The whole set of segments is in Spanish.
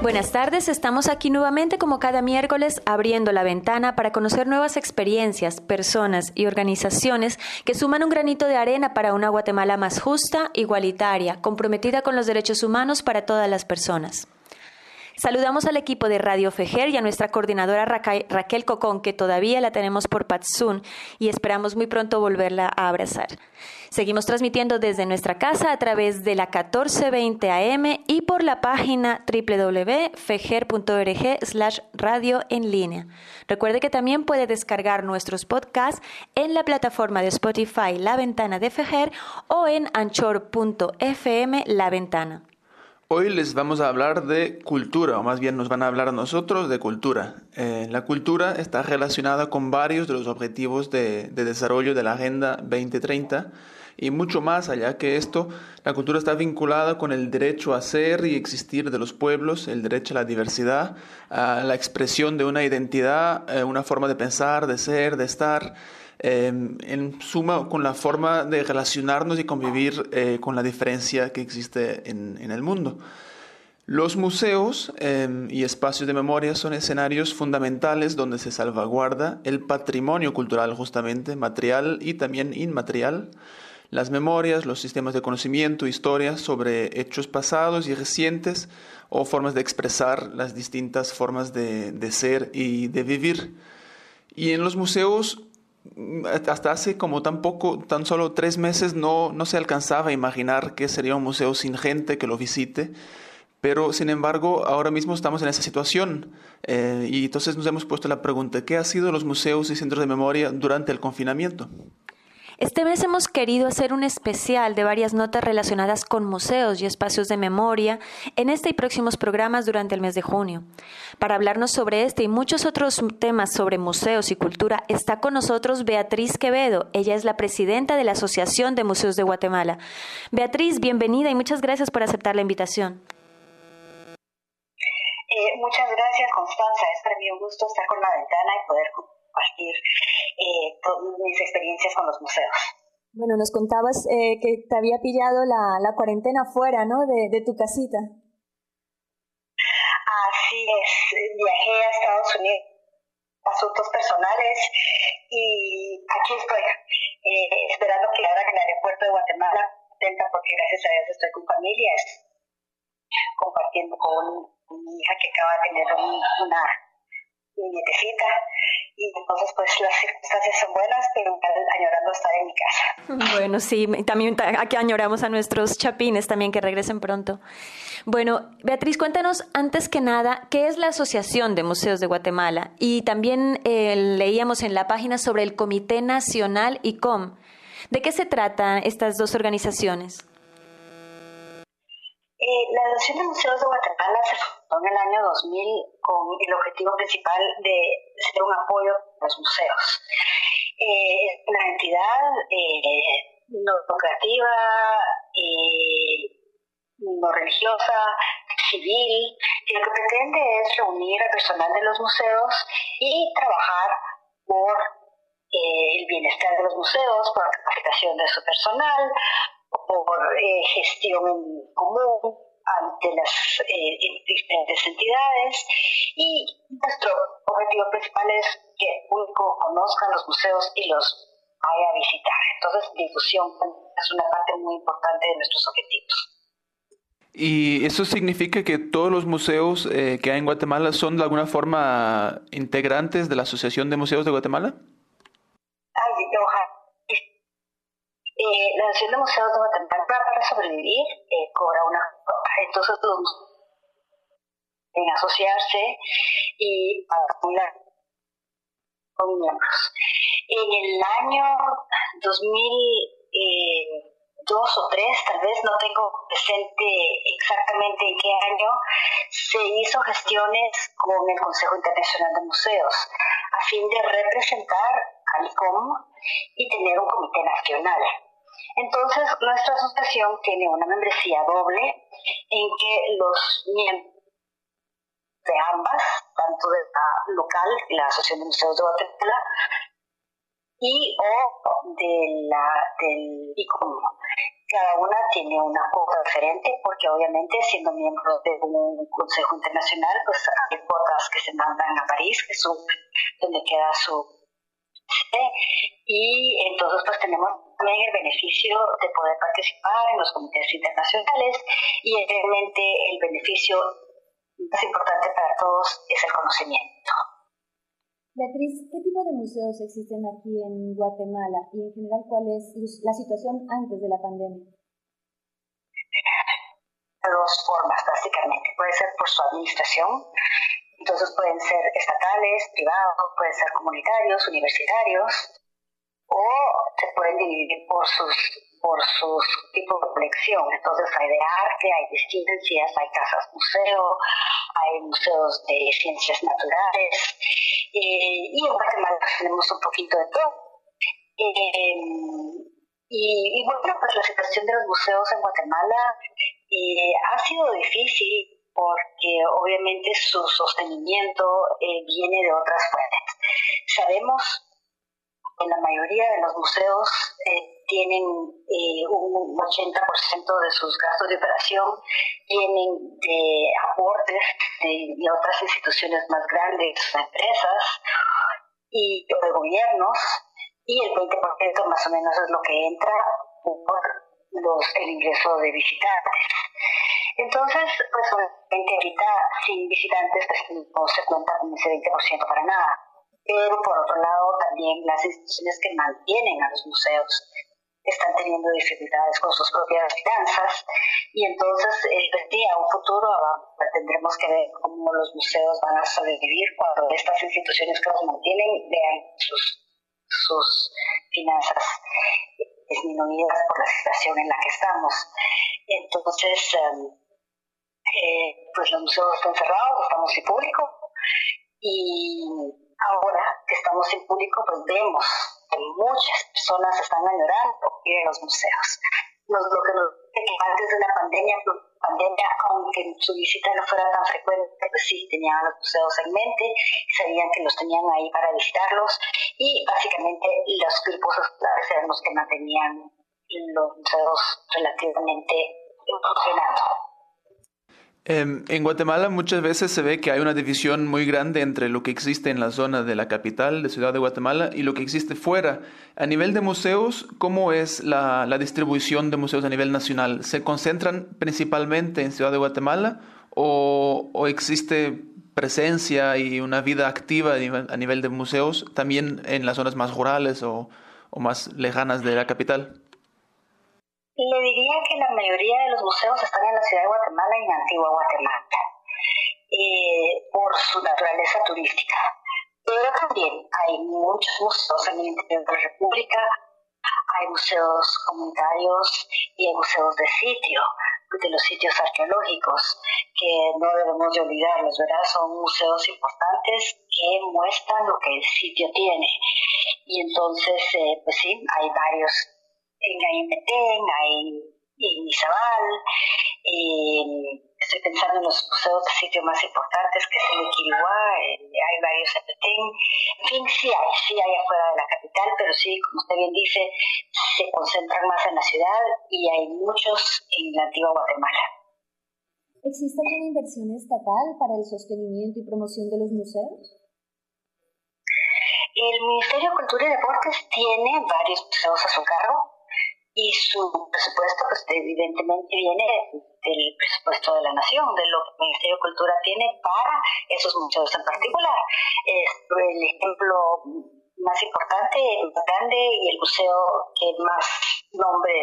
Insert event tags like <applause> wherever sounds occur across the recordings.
Buenas tardes, estamos aquí nuevamente como cada miércoles abriendo la ventana para conocer nuevas experiencias, personas y organizaciones que suman un granito de arena para una Guatemala más justa, igualitaria, comprometida con los derechos humanos para todas las personas. Saludamos al equipo de Radio Fejer y a nuestra coordinadora Raquel Cocón, que todavía la tenemos por Patsun y esperamos muy pronto volverla a abrazar. Seguimos transmitiendo desde nuestra casa a través de la 1420 AM y por la página www.fejer.org slash radio en línea. Recuerde que también puede descargar nuestros podcasts en la plataforma de Spotify La Ventana de Fejer o en anchor.fm La Ventana. Hoy les vamos a hablar de cultura, o más bien nos van a hablar a nosotros de cultura. Eh, la cultura está relacionada con varios de los objetivos de, de, desarrollo de la Agenda 2030 y mucho más allá que esto, la cultura está vinculada con el derecho a ser y existir de los pueblos, el derecho a la diversidad, a la expresión de una identidad, eh, una forma de pensar, de ser, de estar. Em, en suma con la forma de relacionarnos y convivir eh, con la diferencia que existe en, el mundo. Los museos em, y espacios de memoria son escenarios fundamentales donde se salvaguarda el patrimonio cultural justamente, material y también inmaterial, las memorias, los sistemas de conocimiento, historias sobre hechos pasados y recientes o formas de expresar las distintas formas de, de ser y de vivir. Y en los museos hasta hace como tan poco, tan solo tres meses, no, no se alcanzaba a imaginar que sería un museo sin gente que lo visite. Pero, sin embargo, ahora mismo estamos en esa situación. Eh, y entonces nos hemos puesto la pregunta, ¿qué ha sido los museos y centros de memoria durante el confinamiento? Este mes hemos querido hacer un especial de varias notas relacionadas con museos y espacios de memoria en este y próximos programas durante el mes de junio. Para hablarnos sobre este y muchos otros temas sobre museos y cultura está con nosotros Beatriz Quevedo. Ella es la presidenta de la Asociación de Museos de Guatemala. Beatriz, bienvenida y muchas gracias por aceptar la invitación. Eh, muchas gracias, Constanza. Es para mí un gusto estar con la ventana y poder compartir eh, mis experiencias con los museos. Bueno, nos contabas eh, que te había pillado la, la cuarentena fuera, ¿no? De, de, tu casita. Así es, viajé a Estados Unidos asuntos personales y aquí estoy, eh, esperando que ahora en el aeropuerto de Guatemala, atenta porque gracias a Dios estoy con familia, compartiendo con mi hija que acaba de tener una nietecita y entonces pues las circunstancias son buenas, pero añorando estar en mi casa. <laughs> Bueno, sí, también aquí añoramos a nuestros chapines también que regresen pronto. Bueno, Beatriz, cuéntanos antes que nada, ¿qué es la Asociación de Museos de Guatemala? Y también eh, leíamos en la página sobre el Comité Nacional ICOM. ¿De qué se tratan estas dos organizaciones? Eh, la Asociación de Museos de Guatemala se en el año 2000 con el objetivo principal de ser un apoyo a los museos. Eh, una entidad eh, no lucrativa, no religiosa, civil, que lo que pretende es reunir al personal de los museos y trabajar por el bienestar de los museos, por la capacitación de su personal, por eh, gestión en común ante las eh, diferentes entidades y nuestro objetivo principal es que el público conozca los museos y los vaya a visitar. Entonces, difusión es una parte muy importante de nuestros objetivos. ¿Y eso significa que todos los museos eh, que hay en Guatemala son de alguna forma integrantes de la Asociación de Museos de Guatemala? Eh, la Asociación de Museos de Guatemala para sobrevivir eh, cobra una entonces en asociarse y acumular con miembros. En el año 2002 o 3, tal vez no tengo presente exactamente en qué año, se hizo gestiones con el Consejo Internacional de Museos a fin de representar al ICOM y tener un comité nacional. Entonces, nuestra asociación tiene una membresía doble en que los miembros de ambas, tanto de la local, la Asociación de Museos de Guatemala, y o de la, del ICOM. Cada una tiene una cuota diferente porque obviamente siendo miembro de un consejo internacional, pues hay cuotas que se mandan a París, que es donde queda su y entonces pues tenemos también el beneficio de poder participar en los comités internacionales y realmente el beneficio más importante para todos es el conocimiento. Beatriz, ¿qué tipo de museos existen aquí en Guatemala y en general cuál es la situación antes de la pandemia? Dos formas, básicamente. Puede ser por su administración, entonces pueden ser estatales, privados, pueden ser comunitarios, universitarios, o se pueden dividir por sus por sus tipos de colección. Entonces hay de arte, hay de ciencias, hay casas museo, hay museos de ciencias naturales eh, y en Guatemala tenemos un poquito de todo. Eh, y, bueno, pues la situación de los museos en Guatemala eh, ha sido difícil porque obviamente su sostenimiento eh, viene de otras fuentes. Sabemos que la mayoría de los museos eh, tienen eh, un 80% de sus gastos de operación vienen de aportes de, otras instituciones más grandes, empresas y de gobiernos, y el 20% más o menos es lo que entra por los, el ingreso de visitantes. Entonces, pues obviamente ahorita sin visitantes pues, no se cuenta con ese 20% para nada. Pero por otro lado, también las instituciones que mantienen a los museos están teniendo dificultades con sus propias finanzas y entonces el día un futuro tendremos que ver cómo los museos van a sobrevivir cuando estas instituciones que los mantienen vean sus, sus finanzas disminuidas por la situación en la que estamos. Entonces, em, eh, pues los museos están cerrados, estamos sin público y ahora que estamos sin público pues vemos que muchas personas están añorando ir a los museos. Lo que nos que antes de la pandemia, pues, pandemia, aunque su visita no fuera tan frecuente, pues sí, tenían los museos en mente, sabían que los tenían ahí para visitarlos y básicamente los grupos escolares eran los que mantenían los museos relativamente funcionando. Em, en Guatemala muchas veces se ve que hay una división muy grande entre lo que existe en la zona de la capital, de Ciudad de Guatemala, y lo que existe fuera. A nivel de museos, ¿cómo es la, distribución de museos a nivel nacional? ¿Se concentran principalmente en Ciudad de Guatemala o, existe presencia y una vida activa a nivel, de museos también en las zonas más rurales o más lejanas de la capital? Le diría que la mayoría de los museos están en la ciudad de Guatemala y en Antigua Guatemala, eh, por su naturaleza turística. Pero también hay muchos museos en el interior de la República, hay museos comunitarios y hay museos de sitio, de los sitios arqueológicos, que no debemos de olvidarlos, ¿verdad? Son museos importantes que muestran lo que el sitio tiene. Y entonces, eh, pues sí, hay varios en Ayempetén, hay en Izabal, eh, estoy pensando en los museos de sitios más importantes que es el de Quiriguá, hay varios en Petén, en fin, sí hay, sí hay afuera de la capital, pero sí, como usted bien dice, se concentran más en la ciudad y hay muchos en la antigua Guatemala. ¿Existe alguna inversión estatal para el sostenimiento y promoción de los museos? El Ministerio de Cultura y Deportes tiene varios museos a su cargo, y su presupuesto pues evidentemente viene del presupuesto de la nación, de lo que el Ministerio de Cultura tiene para esos museos en particular. el ejemplo más importante, más grande y el museo que más nombre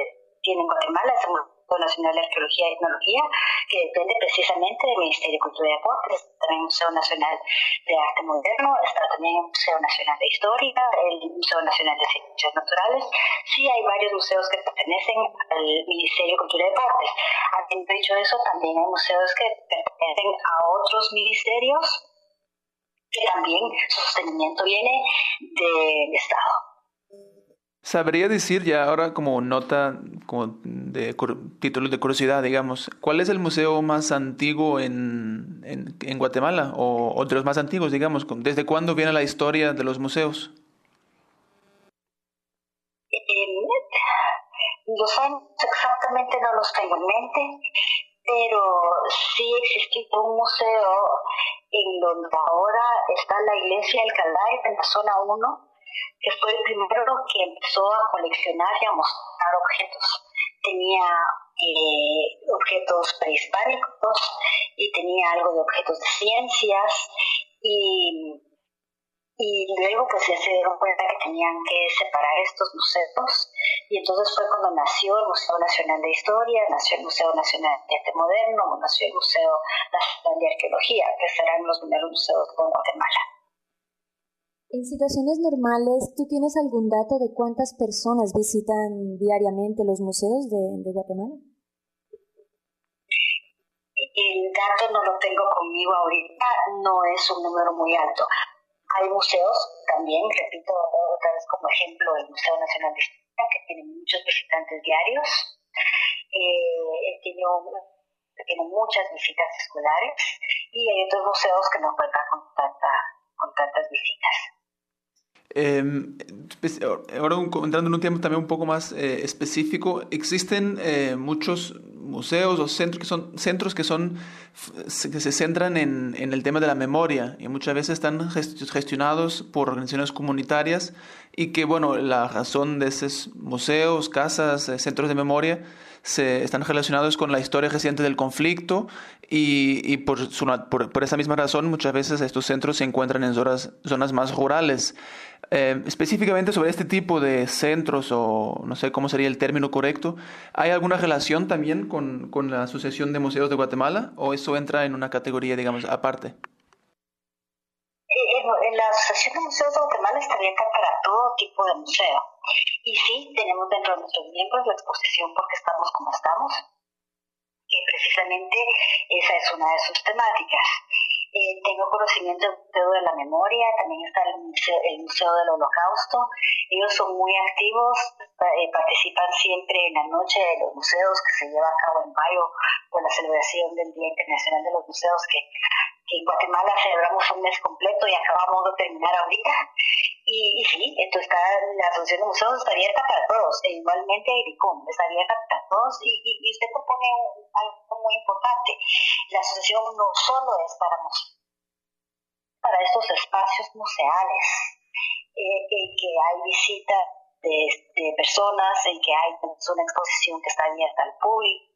tiene en Guatemala es el Nacional de Arqueología y Etnología, que depende precisamente del Ministerio de Cultura y Deportes, también el Museo Nacional de Arte Moderno, está también el Museo Nacional de Historia, el Museo Nacional de Ciencias Naturales. Sí hay varios museos que pertenecen al Ministerio de Cultura y Deportes. Habiendo dicho eso, también hay museos que pertenecen a otros ministerios que también su sostenimiento viene del Estado. ¿Sabría decir ya ahora como nota, como de títulos de curiosidad, digamos, cuál es el museo más antiguo en, en, Guatemala o, de los más antiguos, digamos? ¿Desde cuándo viene la historia de los museos? Los años exactamente no los tengo en mente, pero sí existió un museo en donde ahora está la iglesia Calais en la zona 1 que fue el primero que empezó a coleccionar y a mostrar objetos. Tenía eh, objetos prehispánicos y tenía algo de objetos de ciencias y, y luego pues se dieron cuenta que tenían que separar estos museos y entonces fue cuando nació el Museo Nacional de Historia, nació el Museo Nacional de Arte Moderno, nació el Museo Nacional de Arqueología, que serán los primeros museos de Guatemala. En situaciones normales, ¿tú tienes algún dato de cuántas personas visitan diariamente los museos de, Guatemala? El dato no lo tengo conmigo ahorita, no es un número muy alto. Hay museos también, repito otra vez como ejemplo, el Museo Nacional de Historia, que tiene muchos visitantes diarios. Eh, tiene, muchas visitas escolares y hay otros museos que no cuentan con, con tantas visitas. Pues, ahora entrando en un tiempo también un poco más eh, específico, existen eh, muchos museos o centros que son centros que son que se centran en, en, el tema de la memoria y muchas veces están gestionados por organizaciones comunitarias y que bueno la razón de esos museos, casas, eh, centros de memoria se están relacionados con la historia reciente del conflicto y, por, por, por, esa misma razón muchas veces estos centros se encuentran en zonas, zonas más rurales. Eh, específicamente sobre este tipo de centros, o no sé cómo sería el término correcto, ¿hay alguna relación también con, con la Asociación de Museos de Guatemala o eso entra en una categoría, digamos, aparte? En la Asociación de Museos de Guatemala está abierta para todo tipo de museo. Y sí, tenemos dentro de nuestros miembros la exposición porque estamos como estamos, que precisamente esa es una de sus temáticas. Eh, tengo conocimiento de la memoria, también está el museo, el museo, del Holocausto. Ellos son muy activos, eh, participan siempre en la noche de los museos que se lleva a cabo en mayo con la celebración del Día Internacional de los Museos que, en Guatemala celebramos un mes completo y acabamos de terminar ahorita. Y, y sí, esto está, la Asociación de Museos está abierta para todos, e igualmente IRICOM está abierta para todos y, y, usted propone algo muy importante. La asociación no solo es para, para estos espacios museales, eh, en que hay visita de, de, personas, en que hay una exposición que está abierta al público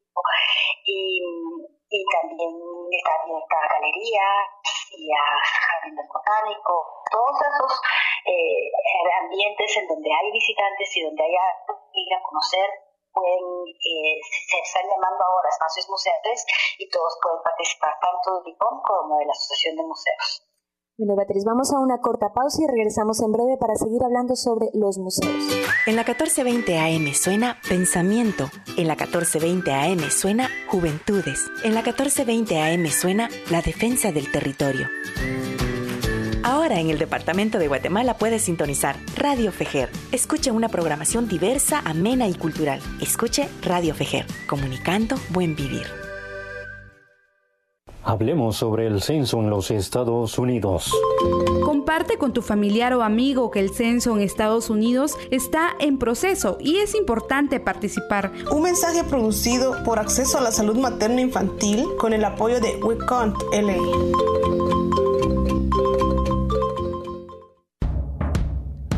y, y también está abierta a galerías y a jardines botánicos, todos esos eh, ambientes en donde hay visitantes y donde hay ir a conocer pueden, eh, se están llamando ahora espacios museales y todos pueden participar tanto de ICOM como de la Asociación de Museos. Bueno, Beatriz, vamos a una corta pausa y regresamos en breve para seguir hablando sobre los museos. En la 1420 AM suena Pensamiento. En la 1420 AM suena Juventudes. En la 1420 AM suena La Defensa del Territorio. Ahora en el Departamento de Guatemala puedes sintonizar Radio Fejer. Escuche una programación diversa, amena y cultural. Escuche Radio Fejer, comunicando buen vivir. Hablemos sobre el censo en los Estados Unidos. Comparte con tu familiar o amigo que el censo en Estados Unidos está en proceso y es importante participar. Un mensaje producido por Acceso a la Salud Materna Infantil con el apoyo de WeCount LA.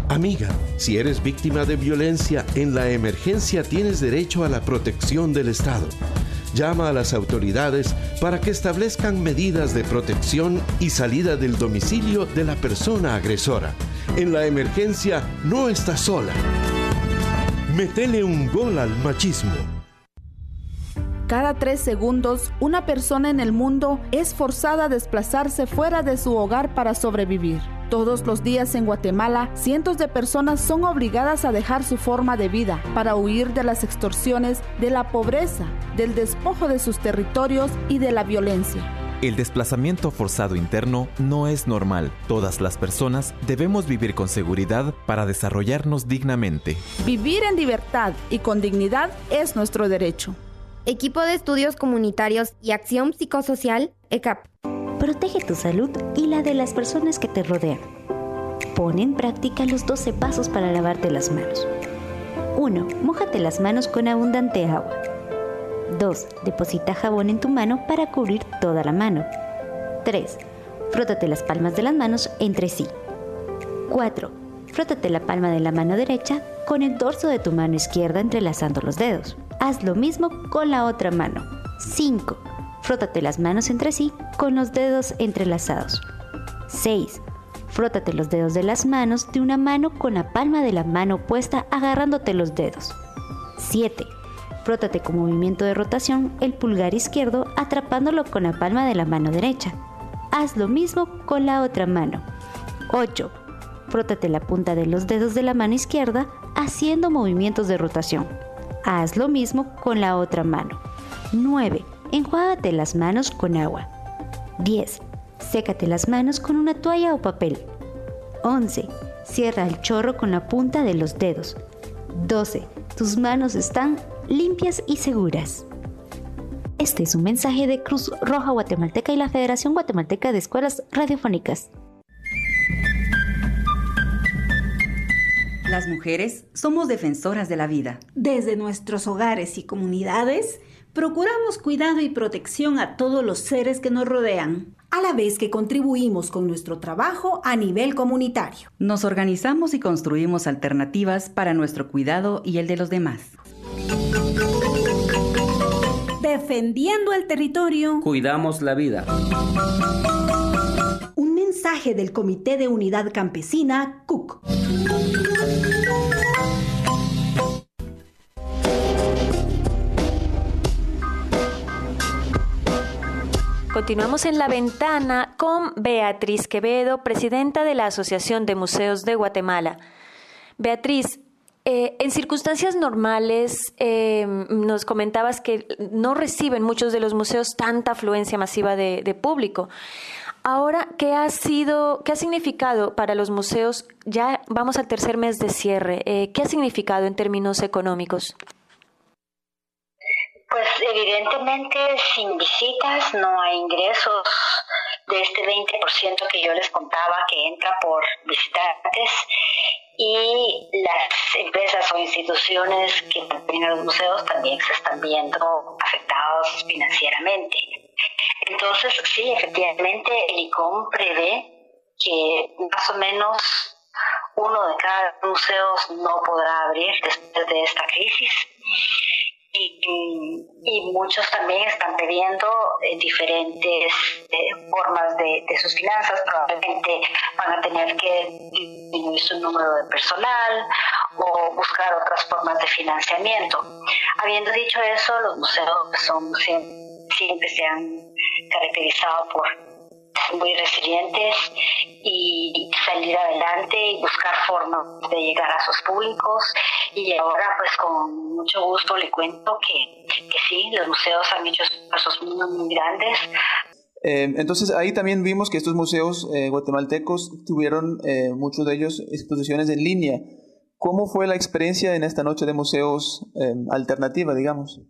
Amiga, si eres víctima de violencia, en la emergencia tienes derecho a la protección del Estado. Llama a las autoridades para que establezcan medidas de protección y salida del domicilio de la persona agresora. En la emergencia no estás sola. Metele un gol al machismo. Cada tres segundos, una persona en el mundo es forzada a desplazarse fuera de su hogar para sobrevivir. Todos los días en Guatemala, cientos de personas son obligadas a dejar su forma de vida para huir de las extorsiones, de la pobreza, del despojo de sus territorios y de la violencia. El desplazamiento forzado interno no es normal. Todas las personas debemos vivir con seguridad para desarrollarnos dignamente. Vivir en libertad y con dignidad es nuestro derecho. Equipo de Estudios Comunitarios y Acción Psicosocial, ECAP. Protege tu salud y la de las personas que te rodean. Pon en práctica los 12 pasos para lavarte las manos. 1. Mójate las manos con abundante agua. 2. Deposita jabón en tu mano para cubrir toda la mano. 3. Frótate las palmas de las manos entre sí. 4. Frótate la palma de la mano derecha con el dorso de tu mano izquierda entrelazando los dedos. Haz lo mismo con la otra mano. 5. Frótate las manos entre sí con los dedos entrelazados. 6. Frótate los dedos de las manos de una mano con la palma de la mano opuesta agarrándote los dedos. 7. Frótate con movimiento de rotación el pulgar izquierdo atrapándolo con la palma de la mano derecha. Haz lo mismo con la otra mano. 8. Frótate la punta de los dedos de la mano izquierda haciendo movimientos de rotación. Haz lo mismo con la otra mano. 9. Enjuágate las manos con agua. 10. Sécate las manos con una toalla o papel. 11. Cierra el chorro con la punta de los dedos. 12. Tus manos están limpias y seguras. Este es un mensaje de Cruz Roja Guatemalteca y la Federación Guatemalteca de Escuelas Radiofónicas. Las mujeres somos defensoras de la vida. Desde nuestros hogares y comunidades, procuramos cuidado y protección a todos los seres que nos rodean, a la vez que contribuimos con nuestro trabajo a nivel comunitario. Nos organizamos y construimos alternativas para nuestro cuidado y el de los demás. Defendiendo el territorio, cuidamos la vida. Un mensaje del Comité de Unidad Campesina, CUC. Continuamos en la ventana con Beatriz Quevedo, presidenta de la Asociación de Museos de Guatemala. Beatriz, eh, en circunstancias normales, eh, nos comentabas que no reciben muchos de los museos tanta afluencia masiva de, público. Ahora, ¿qué ha sido, qué ha significado para los museos? Ya vamos al tercer mes de cierre. Eh, ¿Qué ha significado en términos económicos? Pues evidentemente sin visitas no hay ingresos de este 20% que yo les contaba que entra por visitantes y las empresas o instituciones que mantienen los museos también se están viendo afectados financieramente. Entonces, sí, efectivamente, el ICOM prevé que más o menos uno de cada museo no podrá abrir después de esta crisis y, muchos también están pidiendo eh, diferentes eh, formas de, sus finanzas. Probablemente van a tener que disminuir su número de personal o buscar otras formas de financiamiento. Habiendo dicho eso, los museos son siempre se han caracterizado por muy resilientes y salir adelante y buscar formas de llegar a sus públicos. Y ahora, pues con mucho gusto le cuento que, que sí, los museos han hecho esfuerzos muy, muy grandes. Eh, entonces ahí también vimos que estos museos eh, guatemaltecos tuvieron eh, muchos de ellos exposiciones en línea. ¿Cómo fue la experiencia en esta noche de museos alternativa, digamos?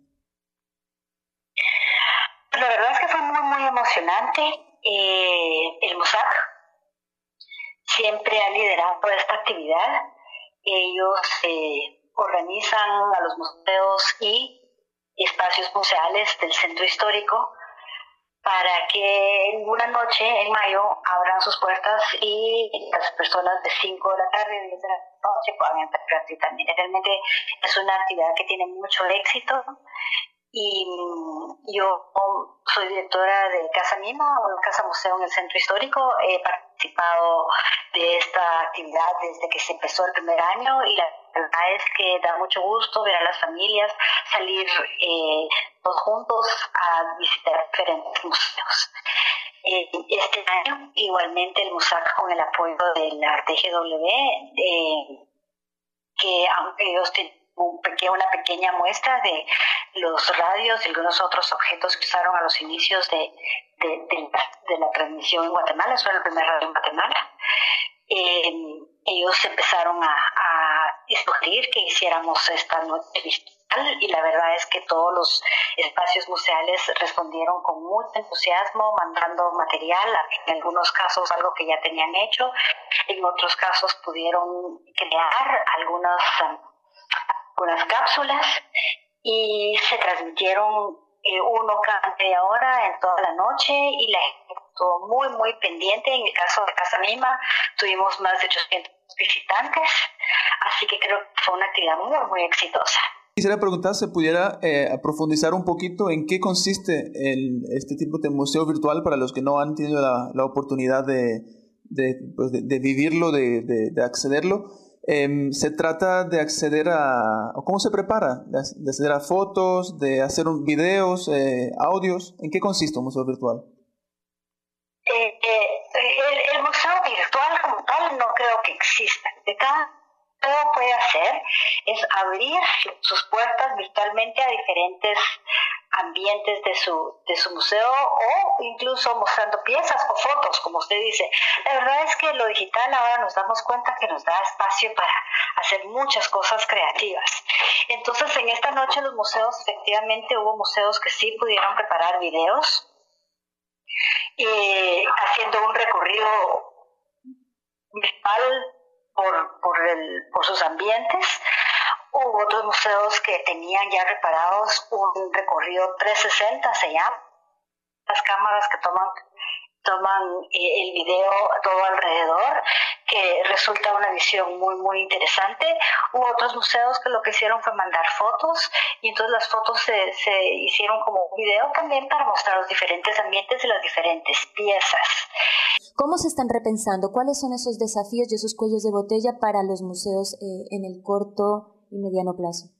La verdad es que fue muy, muy emocionante eh, el MUSAC siempre ha liderado esta actividad. Ellos eh, organizan a los museos y espacios museales del centro histórico para que en una noche en mayo abran sus puertas y las personas de 5 de la tarde y 10 de la noche puedan entrar gratuitamente. Realmente es una actividad que tiene mucho éxito y yo soy directora de Casa Mima, una casa museo en el centro histórico. He participado de esta actividad desde que se empezó el primer año y la verdad es que da mucho gusto ver a las familias salir eh, todos juntos a visitar diferentes museos. Eh, este año, igualmente, el MUSAC, con el apoyo de la TGW, eh, que aunque ellos tienen una pequeña muestra de los radios y algunos otros objetos que usaron a los inicios de, de, la, transmisión en Guatemala, eso era el primer radio en Guatemala. Eh, ellos empezaron a, a que hiciéramos esta noche y la verdad es que todos los espacios museales respondieron con mucho entusiasmo, mandando material, en algunos casos algo que ya tenían hecho, en otros casos pudieron crear algunas, algunas cápsulas y se transmitieron eh, uno cada media hora en toda la noche y la gente estuvo muy, muy pendiente. En el caso de Casa Misma tuvimos más de 800 visitantes, así que creo que fue una actividad muy, muy exitosa. Quisiera preguntar si pudiera eh, profundizar un poquito en qué consiste el, este tipo de museo virtual para los que no han tenido la, la oportunidad de, de, pues de, vivirlo, de, de accederlo. Eh, se trata de acceder a, ¿cómo se prepara? De, acceder a fotos, de hacer un, videos, eh, audios. ¿En qué consiste un museo virtual? Eh, el, el, museo virtual como tal no creo que exista. De cada puede hacer es abrir sus puertas virtualmente a diferentes ambientes de su, de su museo o incluso mostrando piezas o fotos, como usted dice. La verdad es que lo digital ahora nos damos cuenta que nos da espacio para hacer muchas cosas creativas. Entonces, en esta noche los museos, efectivamente, hubo museos que sí pudieron preparar videos, eh, haciendo un recorrido virtual por, por, el, por sus ambientes. Hubo otros museos que tenían ya reparados un recorrido 360, se llama, las cámaras que toman toman eh, el video todo alrededor, que resulta una visión muy, muy interesante. Hubo otros museos que lo que hicieron fue mandar fotos y entonces las fotos se, se hicieron como un video también para mostrar los diferentes ambientes y las diferentes piezas. ¿Cómo se están repensando? ¿Cuáles son esos desafíos y esos cuellos de botella para los museos eh, en el corto y mediano plazo?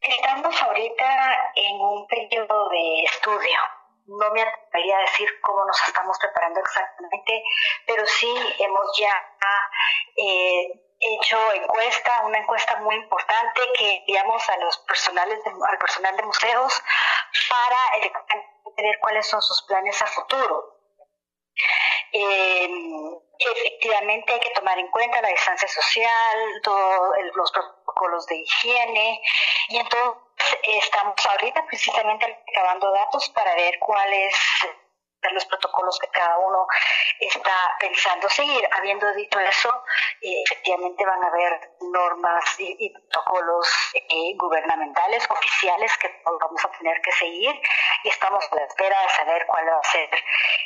Estamos ahorita en un periodo de estudio no me atrevería a decir cómo nos estamos preparando exactamente, pero sí hemos ya eh, hecho encuesta, una encuesta muy importante que enviamos a los personales al personal de museos para ver cuáles son sus planes a futuro. Eh, efectivamente hay que tomar en cuenta la distancia social, todos los protocolos de higiene y entonces estamos ahorita precisamente recabando datos para ver cuáles los protocolos que cada uno está pensando seguir. Habiendo dicho eso, eh, efectivamente van a haber normas y, protocolos eh, gubernamentales, oficiales que vamos a tener que seguir y estamos a la espera de saber cuál va a ser,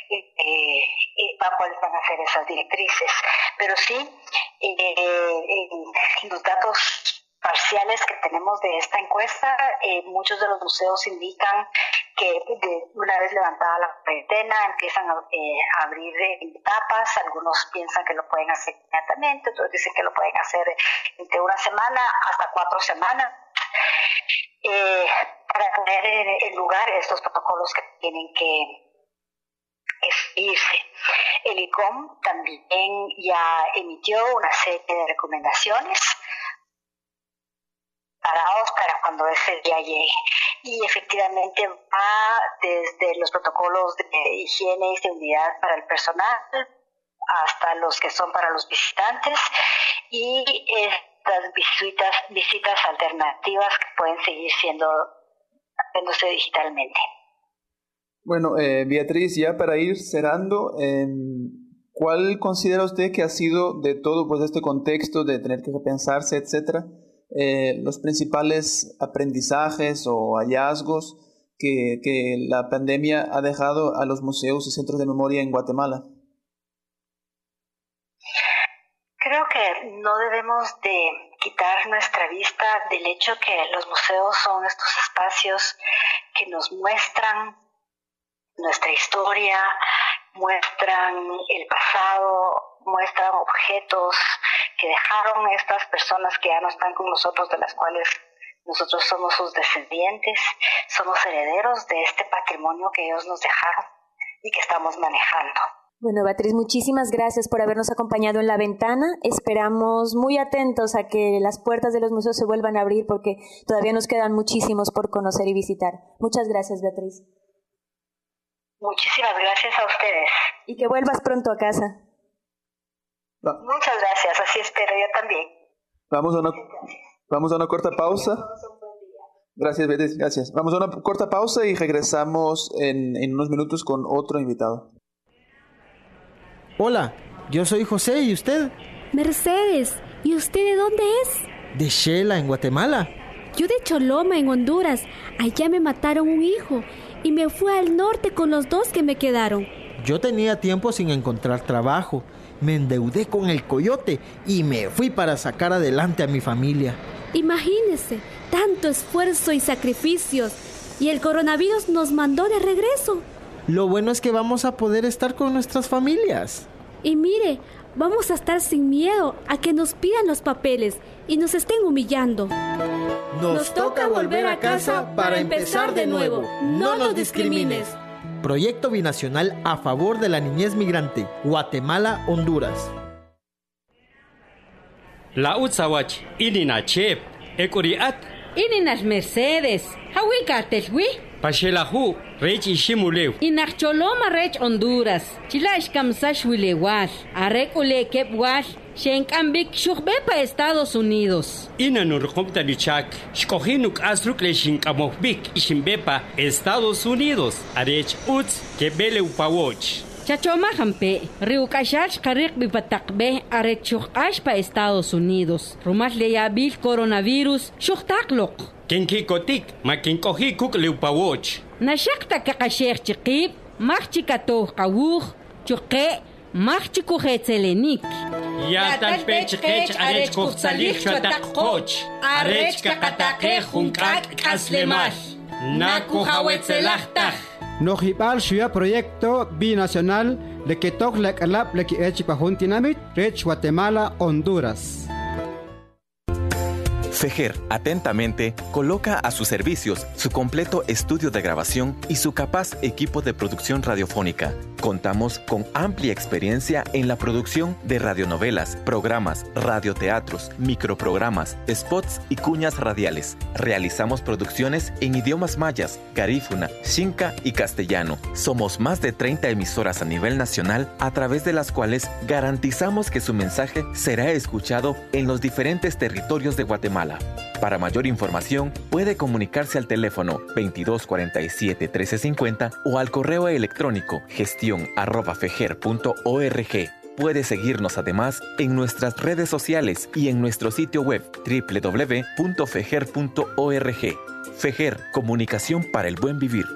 eh, cuáles van a ser esas directrices. Pero sí, los datos parciales que tenemos de esta encuesta, muchos de los museos indican que una vez levantada la cuarentena empiezan a, eh, abrir etapas, algunos piensan que lo pueden hacer inmediatamente, otros dicen que lo pueden hacer entre una semana hasta cuatro semanas. Eh, para poner en lugar estos protocolos que tienen que seguirse. El ICOM también ya emitió una serie de recomendaciones para cuando ese día llegue. Y efectivamente va desde los protocolos de higiene y seguridad para el personal hasta los que son para los visitantes y estas visitas, visitas alternativas que pueden seguir siendo haciéndose digitalmente. Bueno, eh, Beatriz, ya para ir cerrando, em, ¿cuál considera usted que ha sido de todo pues este contexto de tener que repensarse, etcétera? Eh, los principales aprendizajes o hallazgos que, que, la pandemia ha dejado a los museos y centros de memoria en Guatemala? Creo que no debemos de quitar nuestra vista del hecho que los museos son estos espacios que nos muestran nuestra historia, muestran el pasado, muestran objetos que dejaron estas personas que ya no están con nosotros, de las cuales nosotros somos sus descendientes, somos herederos de este patrimonio que ellos nos dejaron y que estamos manejando. Bueno, Beatriz, muchísimas gracias por habernos acompañado en la ventana. Esperamos muy atentos a que las puertas de los museos se vuelvan a abrir porque todavía nos quedan muchísimos por conocer y visitar. Muchas gracias, Beatriz. Muchísimas gracias a ustedes. Y que vuelvas pronto a casa. Muchas gracias, así espero yo también. Vamos a una, vamos a una corta pausa. Gracias, Beatriz, gracias. Vamos a una corta pausa y regresamos en, en unos minutos con otro invitado. Hola, yo soy José y usted. Mercedes, ¿y usted de dónde es? De Shela, en Guatemala. Yo de Choloma, en Honduras. Allá me mataron un hijo y me fui al norte con los dos que me quedaron. Yo tenía tiempo sin encontrar trabajo. Me endeudé con el coyote y me fui para sacar adelante a mi familia. Imagínese, tanto esfuerzo y sacrificios. Y el coronavirus nos mandó de regreso. Lo bueno es que vamos a poder estar con nuestras familias. Y mire, vamos a estar sin miedo a que nos pidan los papeles y nos estén humillando. Nos, toca volver a casa para empezar de nuevo. No nos discrimines. Proyecto Binacional a favor de la niñez migrante, Guatemala, Honduras. La Utsawach, Inina Chep, Ekuriat. Ininas Mercedes, Hawi Paxelahu, Rech Ishimuleu. Inacholoma Rech Honduras. Chilash Kamsash Wilewal. Arek Ule Kepwal. Shenkambik Shukbepa Estados Unidos. Ina Nurkomta Lichak. Shkohinuk Asruk Le Shinkamokbik Ishimbepa Estados Unidos. Arech Uts Kebele Upawoch. Chachoma Jampe, Riukashash Karik Bipatakbe Arech Shukash pa Estados Unidos. Rumas Leyabil Coronavirus Shuktaklok. Kinkikotik, makinkojikuk liupawoch. Nashakta kakashek chikip, machikato kawuch, chuke, machikuhetzelenik. Yatal pechkech arech kuchsalik chuatakkoch, arech kakatake junkak kaslemal. Naku hawetzelachtaj. Nojibal Shua Proyecto Binacional de Ketok Lekalap Leki Echipajuntinamit, Rech Guatemala, Honduras. FEJER, atentamente, coloca a sus servicios su completo estudio de grabación y su capaz equipo de producción radiofónica. Contamos con amplia experiencia en la producción de radionovelas, programas, radioteatros, microprogramas, spots y cuñas radiales. Realizamos producciones en idiomas mayas, garífuna, xinca y castellano. Somos más de 30 emisoras a nivel nacional a través de las cuales garantizamos que su mensaje será escuchado en los diferentes territorios de Guatemala. Para mayor información, puede comunicarse al teléfono 2247 1350 o al correo electrónico gestión@fejer.org. Puede seguirnos además en nuestras redes sociales y en nuestro sitio web www.fejer.org. Fejer, comunicación para el buen vivir.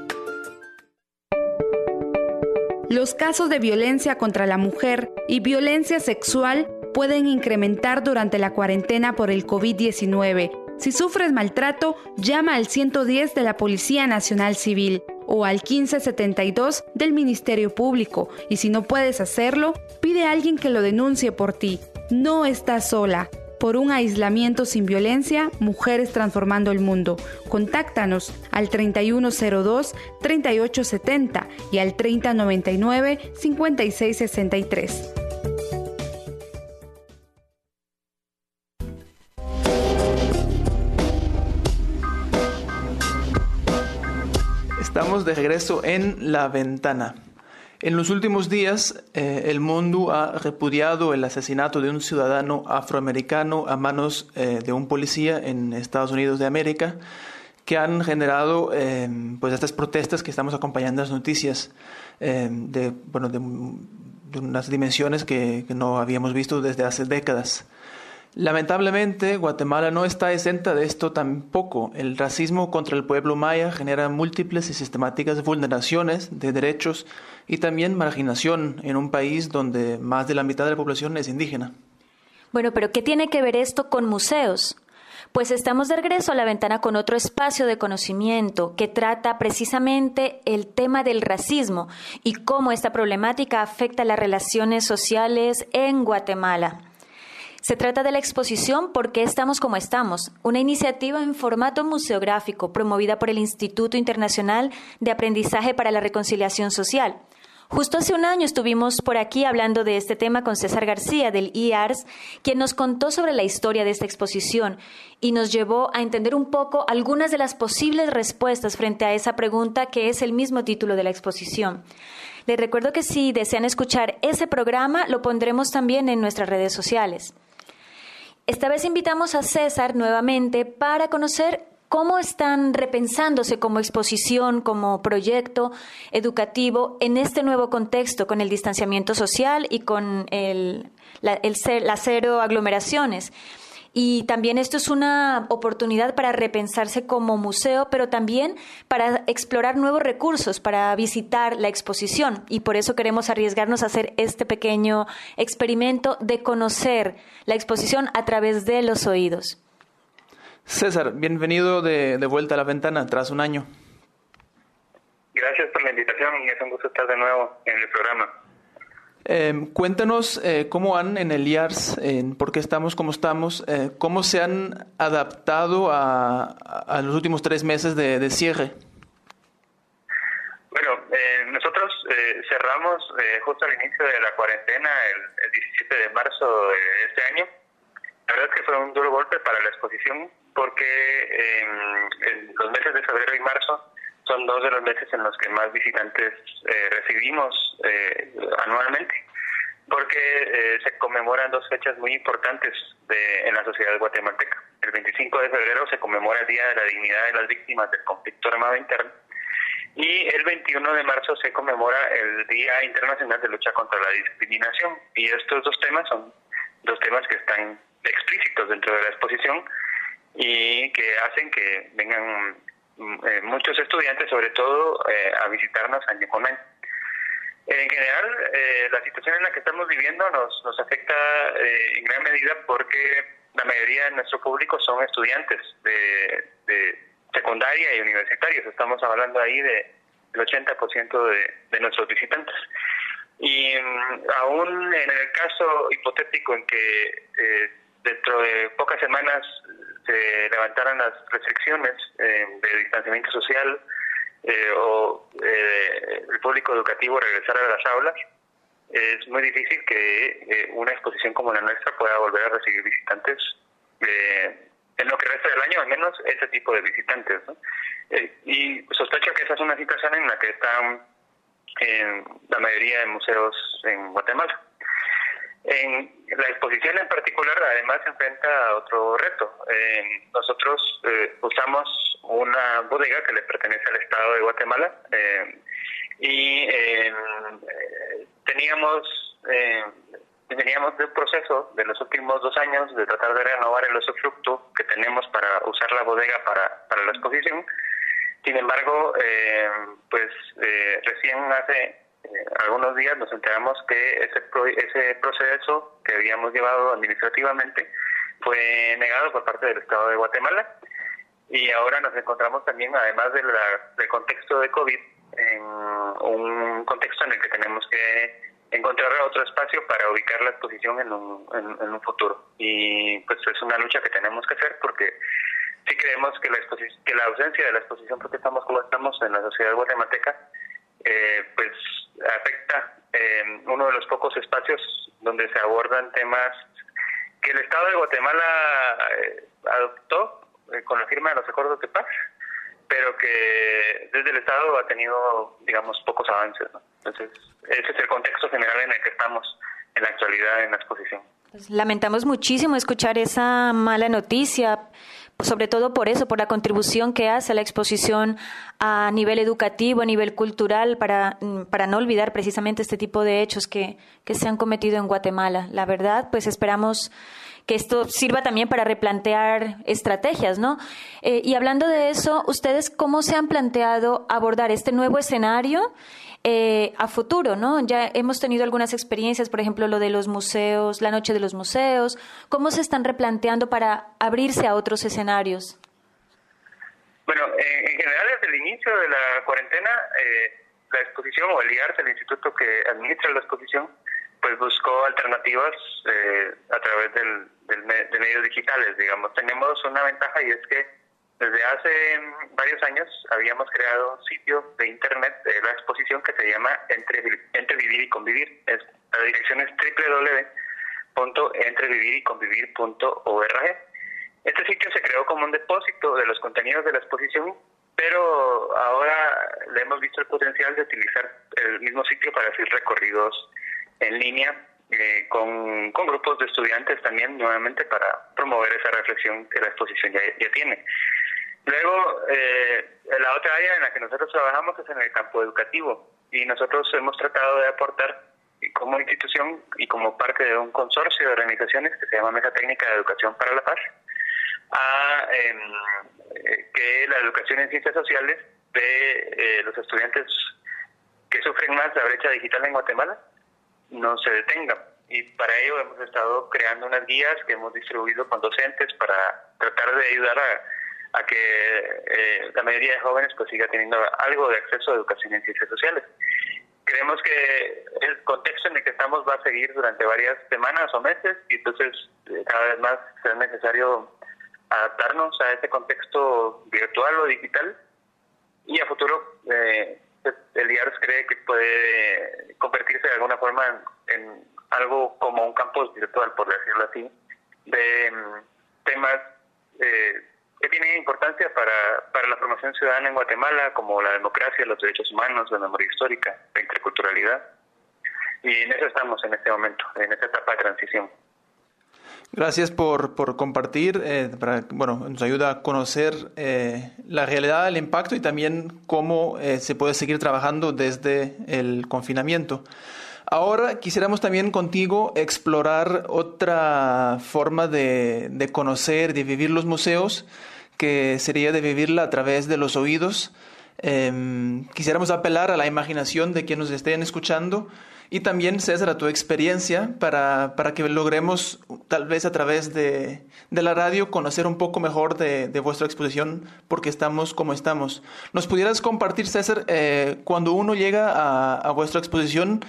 Los casos de violencia contra la mujer y violencia sexual pueden incrementar durante la cuarentena por el COVID-19. Si sufres maltrato, llama al 110 de la Policía Nacional Civil o al 1572 del Ministerio Público y si no puedes hacerlo, pide a alguien que lo denuncie por ti. No estás sola. Por un aislamiento sin violencia, Mujeres Transformando el Mundo. Contáctanos al 3102-3870 y al 3099-5663. Estamos de regreso en La Ventana. En los últimos días, eh, el mundo ha repudiado el asesinato de un ciudadano afroamericano a manos eh, de un policía en Estados Unidos de América, que han generado eh, pues estas protestas que estamos acompañando las noticias de, bueno, de, unas dimensiones que no habíamos visto desde hace décadas. Lamentablemente, Guatemala no está exenta de esto tampoco. El racismo contra el pueblo maya genera múltiples y sistemáticas vulneraciones de derechos y también marginación en un país donde más de la mitad de la población es indígena. Bueno, pero ¿qué tiene que ver esto con museos? Pues estamos de regreso a la ventana con otro espacio de conocimiento que trata precisamente el tema del racismo y cómo esta problemática afecta las relaciones sociales en Guatemala. Se trata de la exposición ¿Por qué estamos como estamos? Una iniciativa en formato museográfico promovida por el Instituto Internacional de Aprendizaje para la Reconciliación Social. Justo hace un año estuvimos por aquí hablando de este tema con César García del IARS, quien nos contó sobre la historia de esta exposición y nos llevó a entender un poco algunas de las posibles respuestas frente a esa pregunta que es el mismo título de la exposición. Les recuerdo que si desean escuchar ese programa, lo pondremos también en nuestras redes sociales. Esta vez invitamos a César nuevamente para conocer cómo están repensándose como exposición, como proyecto educativo en este nuevo contexto con el distanciamiento social y con el, la, las cero aglomeraciones. Y también esto es una oportunidad para repensarse como museo, pero también para explorar nuevos recursos, para visitar la exposición. Y por eso queremos arriesgarnos a hacer este pequeño experimento de conocer la exposición a través de los oídos. César, bienvenido de, de vuelta a la ventana tras un año. Gracias por la invitación y es un gusto estar de nuevo en el programa. Eh, cuéntanos eh, cómo han en el IARS, en por qué estamos como estamos, eh, cómo se han adaptado a, a los últimos tres meses de, cierre. Bueno, nosotros cerramos justo al inicio de la cuarentena el, el 17 de marzo de este año. La verdad es que fue un duro golpe para la exposición porque en los meses de febrero y marzo son dos de los meses en los que más visitantes eh, recibimos eh, anualmente, porque eh, se conmemoran dos fechas muy importantes de, en la sociedad guatemalteca. El 25 de febrero se conmemora el Día de la Dignidad de las Víctimas del Conflicto Armado Interno y el 21 de marzo se conmemora el Día Internacional de Lucha contra la Discriminación. Y estos dos temas son dos temas que están explícitos dentro de la exposición y que hacen que vengan eh, muchos estudiantes, sobre todo, eh, a visitarnos con año. En general, eh, la situación en la que estamos viviendo nos, nos afecta eh, en gran medida porque la mayoría de nuestro público son estudiantes de, secundaria y universitarios. Estamos hablando ahí de del 80% de, de nuestros visitantes. Y um, aún en el caso hipotético en que eh, dentro de pocas semanas se levantaran las restricciones eh, de distanciamiento social eh, o eh, el público educativo regresara a las aulas, es muy difícil que una exposición como la nuestra pueda volver a recibir visitantes en lo que resta del año, al menos ese tipo de visitantes. y sospecho que esa es una situación en la que están la mayoría de museos en Guatemala. En la exposición en particular, además, enfrenta otro reto. Eh, nosotros eh, usamos una bodega que le pertenece al Estado de Guatemala eh, y teníamos teníamos un proceso de los últimos dos años de tratar de renovar el usufructo que tenemos para usar la bodega para, para la exposición. Sin embargo, pues recién hace eh, algunos días nos enteramos que ese, pro, ese proceso que habíamos llevado administrativamente fue negado por parte del Estado de Guatemala y ahora nos encontramos también, además de la, del contexto de COVID, en un contexto en el que tenemos que encontrar otro espacio para ubicar la exposición en un, en, un futuro. Y pues es una lucha que tenemos que hacer porque sí creemos que la, que la ausencia de la exposición, porque estamos como estamos en la sociedad guatemalteca, eh, pues afecta eh, uno de los pocos espacios donde se abordan temas que el Estado de Guatemala eh, adoptó eh, con la firma de los acuerdos de paz, pero que desde el Estado ha tenido, digamos, pocos avances. Entonces, ese es el contexto general en el que estamos en la actualidad en la exposición. Pues lamentamos muchísimo escuchar esa mala noticia sobre todo por eso, por la contribución que hace la exposición a nivel educativo, a nivel cultural, para, para no olvidar precisamente este tipo de hechos que, que se han cometido en Guatemala. La verdad, pues esperamos que esto sirva también para replantear estrategias, ¿no? Eh, y hablando de eso, ¿ustedes cómo se han planteado abordar este nuevo escenario eh, a futuro, ¿no? Ya hemos tenido algunas experiencias, por ejemplo, lo de los museos, la noche de los museos. ¿Cómo se están replanteando para abrirse a otros escenarios? Bueno, en general, desde el inicio de la cuarentena, eh, la exposición o el IARS, el instituto que administra la exposición, pues buscó alternativas eh, a través del, de medios digitales, digamos. Tenemos una ventaja y es que desde hace varios años habíamos creado un sitio de internet de la exposición que se llama Entre, Vivir y Convivir. La dirección es www.entreviviryconvivir.org. Este sitio se creó como un depósito de los contenidos de la exposición, pero ahora le hemos visto el potencial de utilizar el mismo sitio para hacer recorridos en línea eh, con, grupos de estudiantes también nuevamente para promover esa reflexión que la exposición ya tiene. Luego, eh, la otra área en la que nosotros trabajamos es en el campo educativo y nosotros hemos tratado de aportar como institución y como parte de un consorcio de organizaciones que se llama Mesa Técnica de Educación para la Paz, a em, eh, que la educación en ciencias sociales de los estudiantes que sufren más la brecha digital en Guatemala no se detengan. Y para ello hemos estado creando unas guías que hemos distribuido con docentes para tratar de ayudar a, a que eh, la mayoría de jóvenes pues siga teniendo algo de acceso a educación en ciencias sociales. Creemos que el contexto en el que estamos va a seguir durante varias semanas o meses y entonces eh, cada vez más será necesario adaptarnos a ese contexto virtual o digital y a futuro eh, el IARS cree que puede convertirse de alguna forma en, algo como un campus virtual, por decirlo así, de mm, temas eh, que tienen importancia para, para la formación ciudadana en Guatemala, como la democracia, los derechos humanos, la memoria histórica, la interculturalidad. Y en eso estamos en este momento, en esta etapa de transición. Gracias por, por compartir, eh, para, bueno, nos ayuda a conocer eh, la realidad, el impacto y también cómo eh, se puede seguir trabajando desde el confinamiento. Ahora quisiéramos también contigo explorar otra forma de, de conocer, de vivir los museos, que sería de vivirla a través de los oídos. Em, quisiéramos apelar a la imaginación de quienes nos estén escuchando y también, César, a tu experiencia para, para que logremos, tal vez a través de, de la radio, conocer un poco mejor de, de, vuestra exposición, porque estamos como estamos. ¿Nos pudieras compartir, César, eh, cuando uno llega a, a vuestra exposición,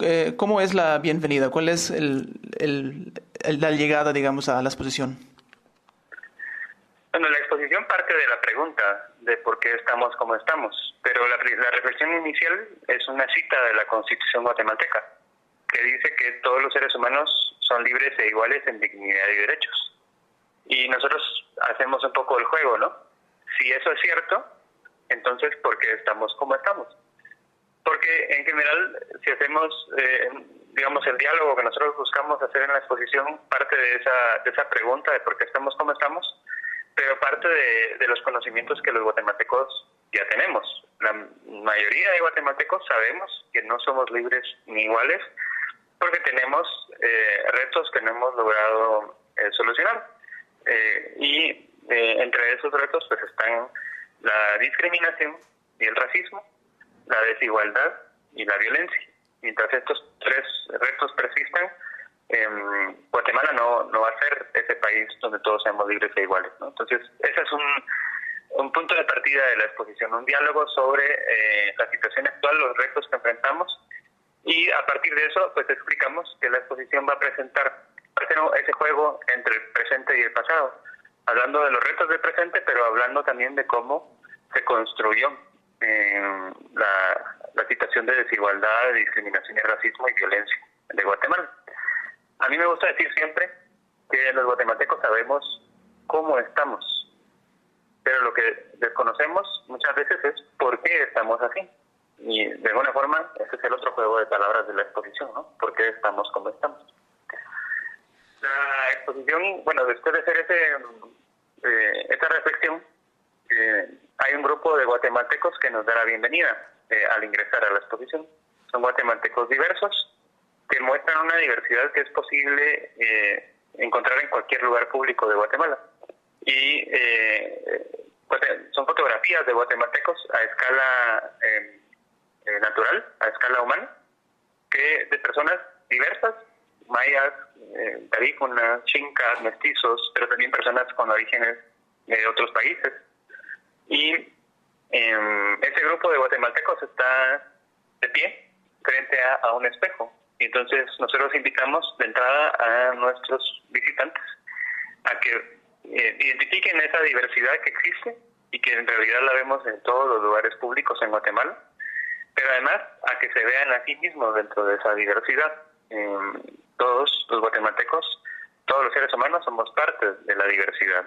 eh, cómo es la bienvenida? ¿Cuál es el, la llegada, digamos, a la exposición? Bueno, la exposición parte de la pregunta de por qué estamos como estamos, pero la, la, reflexión inicial es una cita de la Constitución guatemalteca, que dice que todos los seres humanos son libres e iguales en dignidad y derechos. Y nosotros hacemos un poco el juego, ¿no? Si eso es cierto, entonces ¿por qué estamos como estamos? Porque en general, si hacemos, eh, digamos, el diálogo que nosotros buscamos hacer en la exposición, parte de esa, de esa pregunta de por qué estamos como estamos, pero parte de, los conocimientos que los guatemaltecos ya tenemos. La mayoría de guatemaltecos sabemos que no somos libres ni iguales porque tenemos eh, retos que no hemos logrado eh, solucionar. Eh, y entre esos retos pues están la discriminación y el racismo, la desigualdad y la violencia. Mientras estos tres retos persistan, eh, Guatemala no, no va a ser ese país donde todos seamos libres e iguales. ¿no? Entonces, ese es un, un punto de partida de la exposición, un diálogo sobre eh, la situación actual, los retos que enfrentamos y a partir de eso pues explicamos que la exposición va a presentar ese juego entre el presente y el pasado, hablando de los retos del presente, pero hablando también de cómo se construyó eh, la, situación de desigualdad, discriminación y racismo y violencia de Guatemala. A mí me gusta decir siempre que los guatemaltecos sabemos cómo estamos, pero lo que desconocemos muchas veces es por qué estamos así. Y de alguna forma, ese es el otro juego de palabras de la exposición, ¿no? ¿Por qué estamos como estamos? La exposición, bueno, después de hacer ese, eh, esta reflexión, eh, hay un grupo de guatemaltecos que nos da la bienvenida eh, al ingresar a la exposición. Son guatemaltecos diversos, que muestran una diversidad que es posible eh, encontrar en cualquier lugar público de Guatemala. Y eh, son fotografías de guatemaltecos a escala eh, natural a escala humana, que de personas diversas, mayas, eh, tarífunas, chincas, mestizos, pero también personas con orígenes de otros países. Y eh, ese grupo de guatemaltecos está de pie frente a, un espejo. Y entonces nosotros invitamos de entrada a nuestros visitantes a que eh, identifiquen esa diversidad que existe y que en realidad la vemos en todos los lugares públicos en Guatemala, pero además a que se vean a sí mismos dentro de esa diversidad. todos los guatemaltecos, todos los seres humanos somos parte de la diversidad.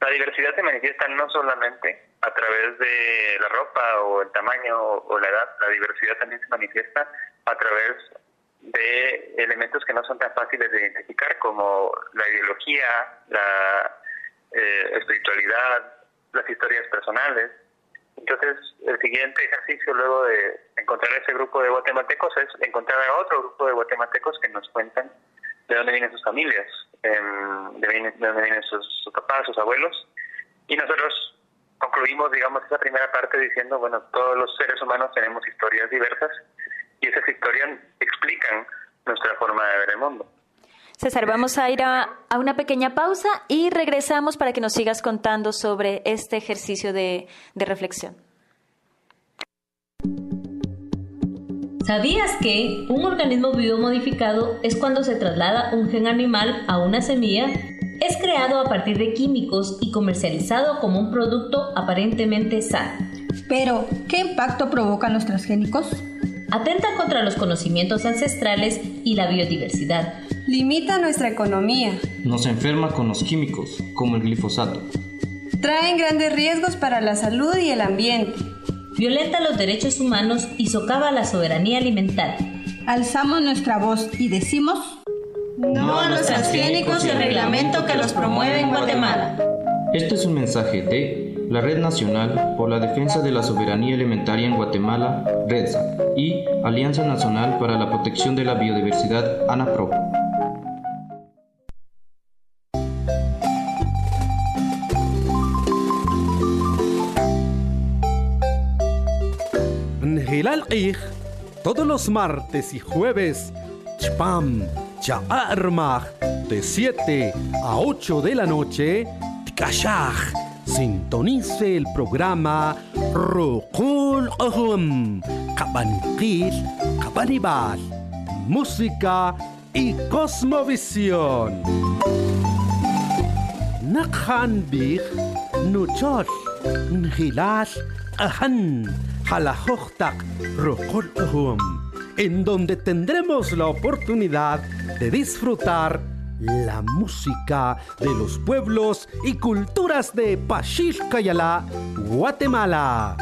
La diversidad se manifiesta no solamente a través de la ropa o el tamaño o, la edad, la diversidad también se manifiesta a través de elementos que no son tan fáciles de identificar como la ideología, la eh, espiritualidad, las historias personales. Entonces, el siguiente ejercicio luego de encontrar ese grupo de guatemaltecos es encontrar a otro grupo de guatemaltecos que nos cuentan de dónde vienen sus familias, em, de, dónde vienen sus, sus papás, sus abuelos. Y nosotros concluimos, digamos, esa primera parte diciendo, bueno, todos los seres humanos tenemos historias diversas y esas historias explican nuestra forma de ver el mundo. César, vamos a ir a, una pequeña pausa y regresamos para que nos sigas contando sobre este ejercicio de, de reflexión. ¿Sabías que un organismo vivo modificado es cuando se traslada un gen animal a una semilla es creado a partir de químicos y comercializado como un producto aparentemente sano. Pero, ¿qué impacto provocan los transgénicos? Atenta contra los conocimientos ancestrales y la biodiversidad. Limita nuestra economía. Nos enferma con los químicos, como el glifosato. Traen grandes riesgos para la salud y el ambiente. Violenta los derechos humanos y socava la soberanía alimentaria. Alzamos nuestra voz y decimos no a los transgénicos y el reglamento que los promueve en Guatemala. Este es un mensaje de la Red Nacional por la Defensa de la Soberanía Alimentaria en Guatemala, REDSA, y Alianza Nacional para la Protección de la Biodiversidad, ANAPRO. Todos los martes y jueves, Chpam Armag de 7 a 8 de la noche, Tikashaj. Sintonice el programa Rokul Ahum, Kabanqil, Kabanibal, Música y Cosmovisión. Nakhan Big, Nuchol, Nhilal, Ahan, Halahochtak, Rokul Ahum en donde tendremos la oportunidad de disfrutar la música de los pueblos y culturas de Pachilcayala, Guatemala.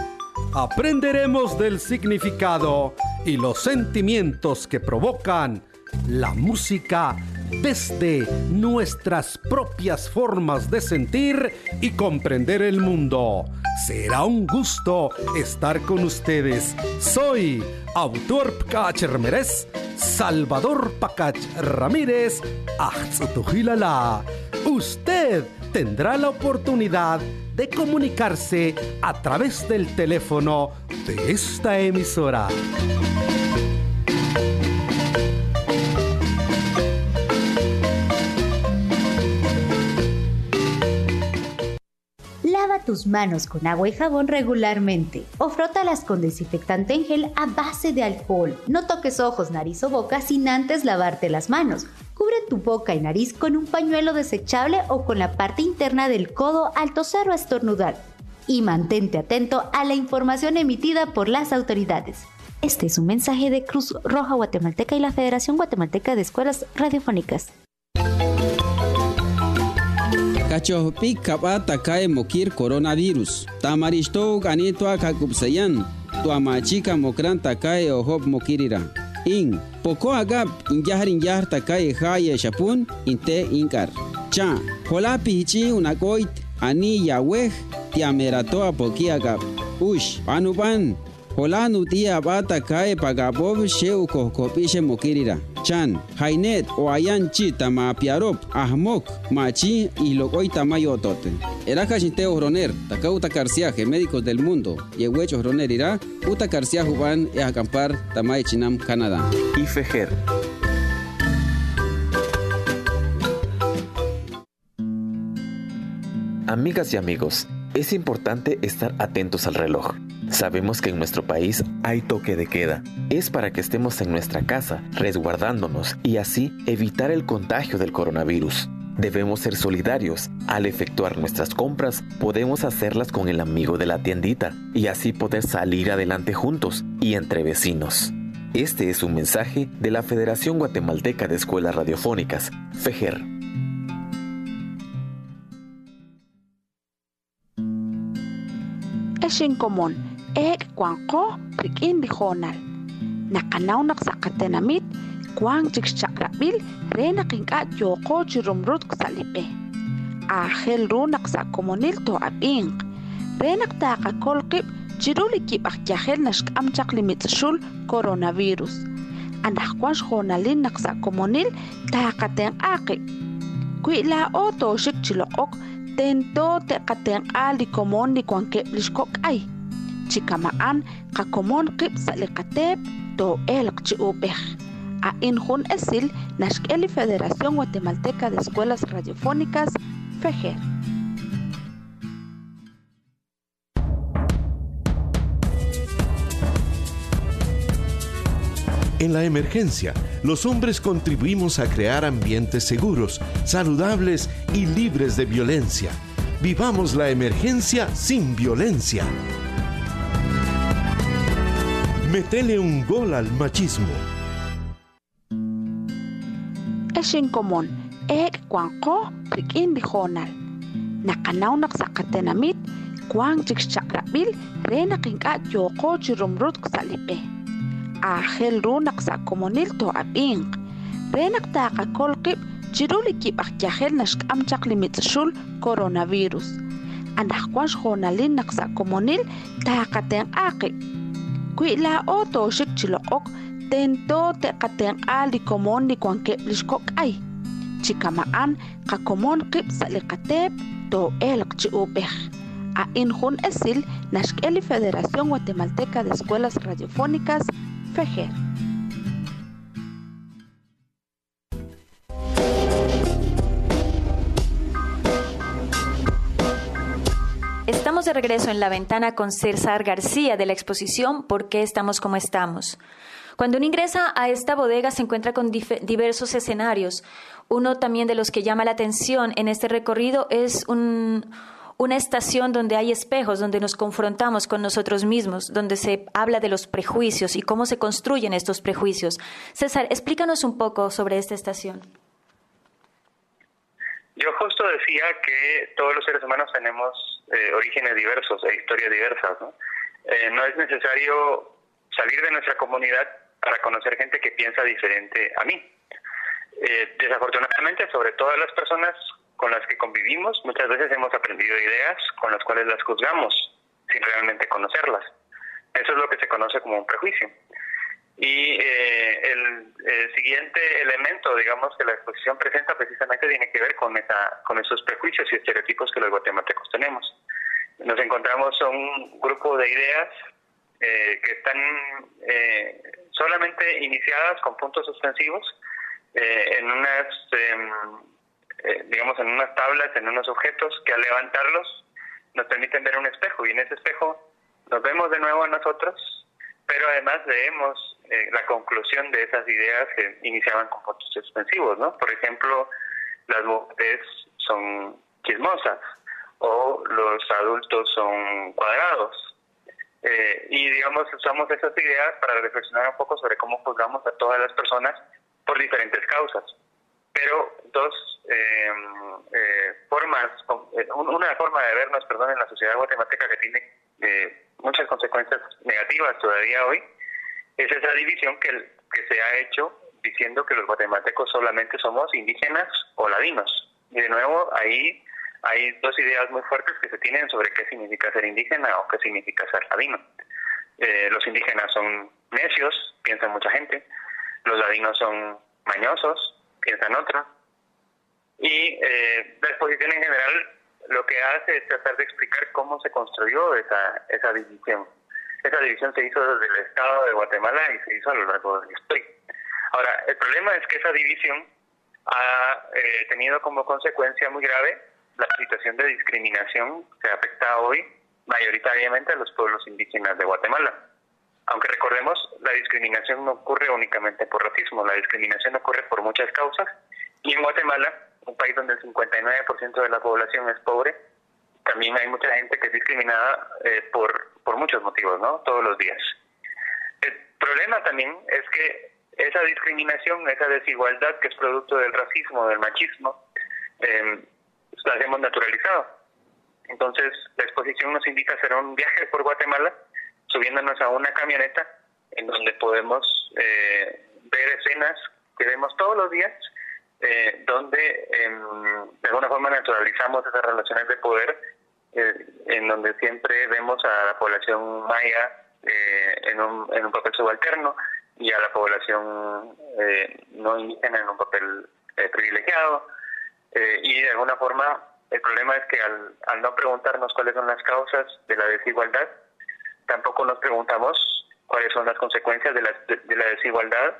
Aprenderemos del significado y los sentimientos que provocan la música desde nuestras propias formas de sentir y comprender el mundo. Será un gusto estar con ustedes. Soy autor Pacach Salvador Pacach Ramírez, Usted tendrá la oportunidad de comunicarse a través del teléfono de esta emisora. Tus manos con agua y jabón regularmente o frótalas con desinfectante en gel a base de alcohol. No toques ojos, nariz o boca sin antes lavarte las manos. Cubre tu boca y nariz con un pañuelo desechable o con la parte interna del codo al toser o estornudar. Y mantente atento a la información emitida por las autoridades. Este es un mensaje de Cruz Roja Guatemalteca y la Federación Guatemalteca de Escuelas Radiofónicas. Kachohpi kabata kae mokir coronavirus. Tamaristo ganito kakupsayan. Tuamachika mokranta kae ohop mokirira. In, poko agap injahar injahar takae haye shapun inte inkar. Cha, hola pichi unakoit ani yaweh tiamerato apoki agap. Ush, anuban, Holanu tia bata kae pagabov she ukohkopishe mokirira. Chan, Hainet o ayan chi tama piarop, ahmok, machi y lokoy tamayotote. Eraka chinte oroner, taka utakarsiaje médicos del mundo, y huecho oroner irá, utakarsiaje van e acampar tamay chinam Canadá. Y Fejer. Amigas y amigos, es importante estar atentos al reloj. Sabemos que en nuestro país hay toque de queda. Es para que estemos en nuestra casa, resguardándonos y así evitar el contagio del coronavirus. Debemos ser solidarios. Al efectuar nuestras compras, podemos hacerlas con el amigo de la tiendita y así poder salir adelante juntos y entre vecinos. Este es un mensaje de la Federación Guatemalteca de Escuelas Radiofónicas, FEGER. eshingkomon ek kuanko prikin bijonal nakanaunak sakatenamit kuan chikchaqrabil rena qinqa yoqo chirumrut qsaliqe ajel runak sakomonil to'ab'inq renaq taqa kolqib chirulikib ajyajel naxk'amchaq limitz'xul coronavirus. Anajkuan xjonalin naqsa'komonil tajqatenq'aqib kui'la o toxik chiloq'ok tento te katen ali komon ni kwan ke lishkok ay. Chikamaan ka komon kip sa likatep to elk chi upeh. A injun esil nashkeli Federación Guatemalteca de Escuelas Radiofónicas, FEGER. En la emergencia, los hombres contribuimos a crear ambientes seguros, saludables y libres de violencia. Vivamos la emergencia sin violencia. Metele un gol al machismo. Eshin komon, ek kwanko prikin dijonal. Nakanaw naksakatenamit, kwang chikchakrabil, rena kinka yoko chirumrut ksalipe. Ahel ru naksakomonil to abing. Renak taka kolkip, chiruli kip akyahel nashkam chaklimitsashul coronavirus. Anak kwansh honalin naksakomonil takaten aki. Kuila o toshik chilokok, tento te katen ali komon ni kwan kip lishkok ay. Chikamaan kakomon kip salikatep to elk chi upeh. A injun esil nashkeli Federación Guatemalteca de Escuelas Radiofónicas, Estamos de regreso en la ventana con César García de la exposición ¿Por qué estamos como estamos? Cuando uno ingresa a esta bodega se encuentra con diversos escenarios. Uno también de los que llama la atención en este recorrido es un, una estación donde hay espejos, donde nos confrontamos con nosotros mismos, donde se habla de los prejuicios y cómo se construyen estos prejuicios. César, explícanos un poco sobre esta estación. Yo justo decía que todos los seres humanos tenemos eh, orígenes diversos e historias diversas. ¿no? Eh, no es necesario salir de nuestra comunidad para conocer gente que piensa diferente a mí. Eh, desafortunadamente, sobre todas las personas con las que convivimos, muchas veces hemos aprendido ideas con las cuales las juzgamos sin realmente conocerlas. Eso es lo que se conoce como un prejuicio. Y eh, el, el, siguiente elemento, digamos, que la exposición presenta precisamente tiene que ver con, esa, con esos prejuicios y estereotipos que los guatemaltecos tenemos. Nos encontramos un grupo de ideas eh, que están eh, solamente iniciadas con puntos suspensivos eh, en unas, eh, digamos, en unas tablas, en unos objetos que al levantarlos nos permiten ver un espejo y en ese espejo nos vemos de nuevo a nosotros, pero además leemos eh, la conclusión de esas ideas que iniciaban con puntos suspensivos, ¿no? Por ejemplo, las mujeres son chismosas o los adultos son cuadrados. Eh, y digamos, usamos esas ideas para reflexionar un poco sobre cómo juzgamos a todas las personas por diferentes causas. Pero dos eh, eh, formas, una forma de vernos, perdón, en la sociedad guatemalteca que tiene muchas consecuencias negativas todavía hoy, es esa división que, se ha hecho diciendo que los guatemaltecos solamente somos indígenas o ladinos. Y de nuevo, ahí hay dos ideas muy fuertes que se tienen sobre qué significa ser indígena o qué significa ser ladino. eh, los indígenas son necios, piensa mucha gente, los ladinos son mañosos, piensan otros, y eh, la exposición en general lo que hace es tratar de explicar cómo se construyó esa, esa división. Esa división se hizo desde el Estado de Guatemala y se hizo a lo largo de la historia. Ahora, el problema es que esa división ha eh, tenido como consecuencia muy grave la situación de discriminación que afecta hoy mayoritariamente a los pueblos indígenas de Guatemala. Aunque recordemos, la discriminación no ocurre únicamente por racismo, la discriminación ocurre por muchas causas y en Guatemala, un país donde el 59% de la población es pobre, también hay mucha gente que es discriminada eh, por, por muchos motivos, ¿no? Todos los días. El problema también es que esa discriminación, esa desigualdad que es producto del racismo, del machismo, eh, la hemos naturalizado. Entonces, la exposición nos invita a hacer un viaje por Guatemala, subiéndonos a una camioneta en donde podemos eh, ver escenas que vemos todos los días, eh, donde em, de alguna forma naturalizamos esas relaciones de poder, eh, en donde siempre vemos a la población maya en un, en un papel subalterno, y a la población eh, no indígena en un papel eh, privilegiado. Eh, y de alguna forma el problema es que al, no preguntarnos cuáles son las causas de la desigualdad, tampoco nos preguntamos cuáles son las consecuencias de la, de, la desigualdad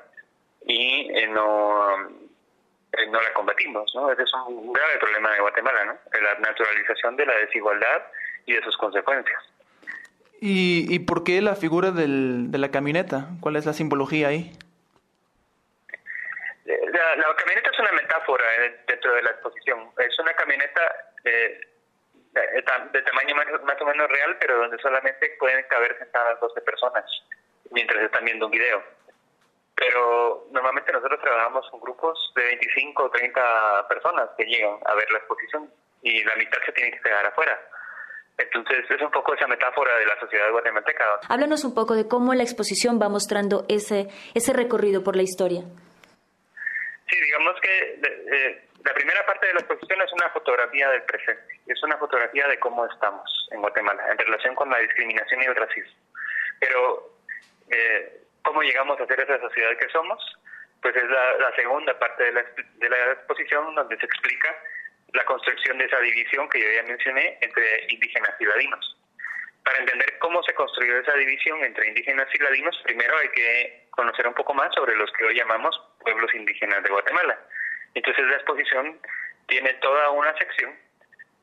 y no, no la combatimos. ¿no? Ese es un grave problema de Guatemala, ¿no? la naturalización de la desigualdad y de sus consecuencias. ¿Y, ¿Y por qué la figura del, de la camioneta? ¿Cuál es la simbología ahí? La, la camioneta es una metáfora eh, dentro de la exposición. Es una camioneta eh, de, de, tamaño más, más, o menos real, pero donde solamente pueden caber sentadas 12 personas mientras están viendo un video. Pero normalmente nosotros trabajamos con grupos de 25 o 30 personas que llegan a ver la exposición y la mitad se tiene que quedar afuera. Entonces es un poco esa metáfora de la sociedad guatemalteca. Háblanos un poco de cómo la exposición va mostrando ese, ese recorrido por la historia. Sí, digamos que eh, la primera parte de la exposición es una fotografía del presente, es una fotografía de cómo estamos en Guatemala en relación con la discriminación y el racismo. Pero, eh, ¿cómo llegamos a ser esa sociedad que somos? Pues es la, la segunda parte de la, de la exposición donde se explica la construcción de esa división que yo ya mencioné entre indígenas y ladinos. Para entender cómo se construyó esa división entre indígenas y ladinos, primero hay que conocer un poco más sobre los que hoy llamamos pueblos indígenas de Guatemala. Entonces la exposición tiene toda una sección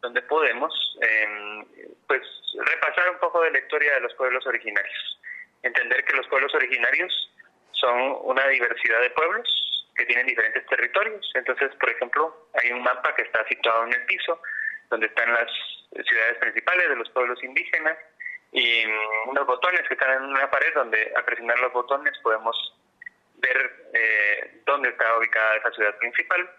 donde podemos eh, pues repasar un poco de la historia de los pueblos originarios, entender que los pueblos originarios son una diversidad de pueblos que tienen diferentes territorios. Entonces, por ejemplo, hay un mapa que está situado en el piso, donde están las ciudades principales de los pueblos indígenas y unos botones que están en una pared donde al presionar los botones podemos ver eh, dónde está ubicada esa ciudad principal.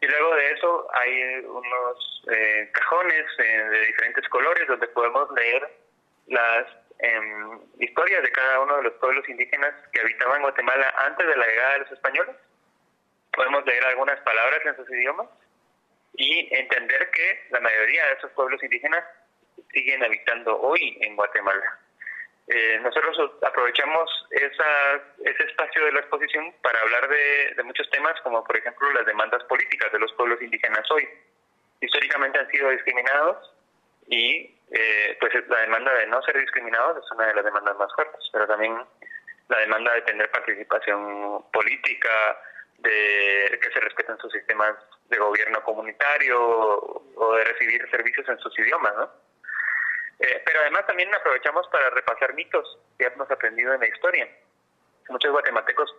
Y luego de eso hay unos eh, cajones eh, de diferentes colores donde podemos leer las em, historias de cada uno de los pueblos indígenas que habitaban Guatemala antes de la llegada de los españoles podemos leer algunas palabras en sus idiomas y entender que la mayoría de esos pueblos indígenas siguen habitando hoy en Guatemala. Eh, nosotros aprovechamos esa, ese espacio de la exposición para hablar de, muchos temas, como por ejemplo las demandas políticas de los pueblos indígenas hoy. Históricamente han sido discriminados y eh, pues la demanda de no ser discriminados es una de las demandas más fuertes, pero también la demanda de tener participación política, de que se respeten sus sistemas de gobierno comunitario o de recibir servicios en sus idiomas, ¿no? Eh, pero además también aprovechamos para repasar mitos que hemos aprendido en la historia. Muchos guatemaltecos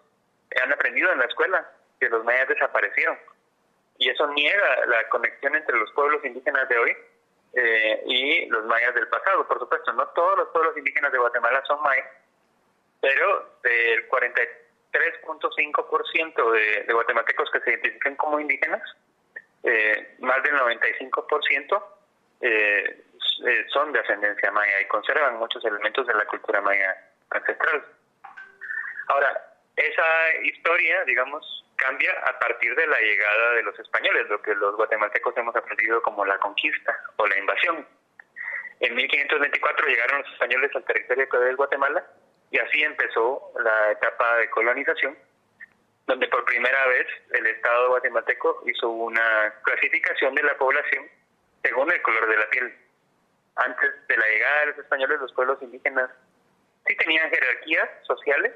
han aprendido en la escuela que los mayas desaparecieron y eso niega la conexión entre los pueblos indígenas de hoy eh, y los mayas del pasado. Por supuesto, no todos los pueblos indígenas de Guatemala son mayas, pero del 40 3.5% de, de guatemaltecos que se identifican como indígenas, eh, más del 95% eh, eh, son de ascendencia maya y conservan muchos elementos de la cultura maya ancestral. Ahora, esa historia, digamos, cambia a partir de la llegada de los españoles, lo que los guatemaltecos hemos aprendido como la conquista o la invasión. En 1524 llegaron los españoles al territorio de Guatemala y así empezó la etapa de colonización, donde por primera vez el Estado guatemalteco hizo una clasificación de la población según el color de la piel. Antes de la llegada de los españoles, los pueblos indígenas sí tenían jerarquías sociales,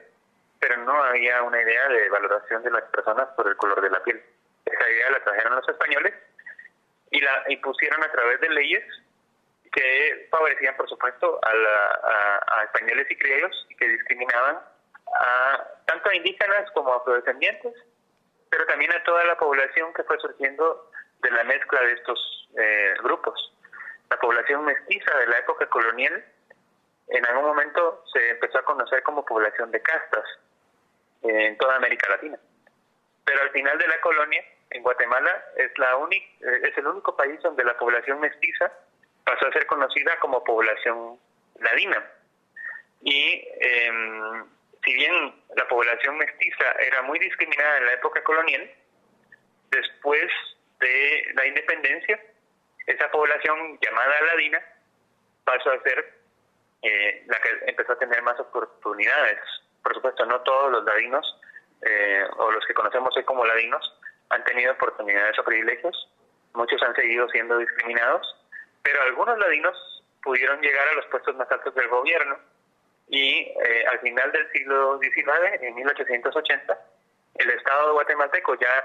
pero no había una idea de valoración de las personas por el color de la piel. Esa idea la trajeron los españoles y la impusieron a través de leyes que favorecían, por supuesto, a, españoles y criollos y que discriminaban a tanto a indígenas como a afrodescendientes, pero también a toda la población que fue surgiendo de la mezcla de estos eh, grupos. La población mestiza de la época colonial en algún momento se empezó a conocer como población de castas en toda América Latina. Pero al final de la colonia, en Guatemala, es, la es el único país donde la población mestiza pasó a ser conocida como población ladina. Y em, si bien la población mestiza era muy discriminada en la época colonial, después de la independencia, esa población llamada ladina pasó a ser eh, la que empezó a tener más oportunidades. Por supuesto, no todos los ladinos, eh, o los que conocemos hoy como ladinos, han tenido oportunidades o privilegios. Muchos han seguido siendo discriminados pero algunos ladinos pudieron llegar a los puestos más altos del gobierno y eh, al final del siglo XIX, en 1880, el Estado guatemalteco ya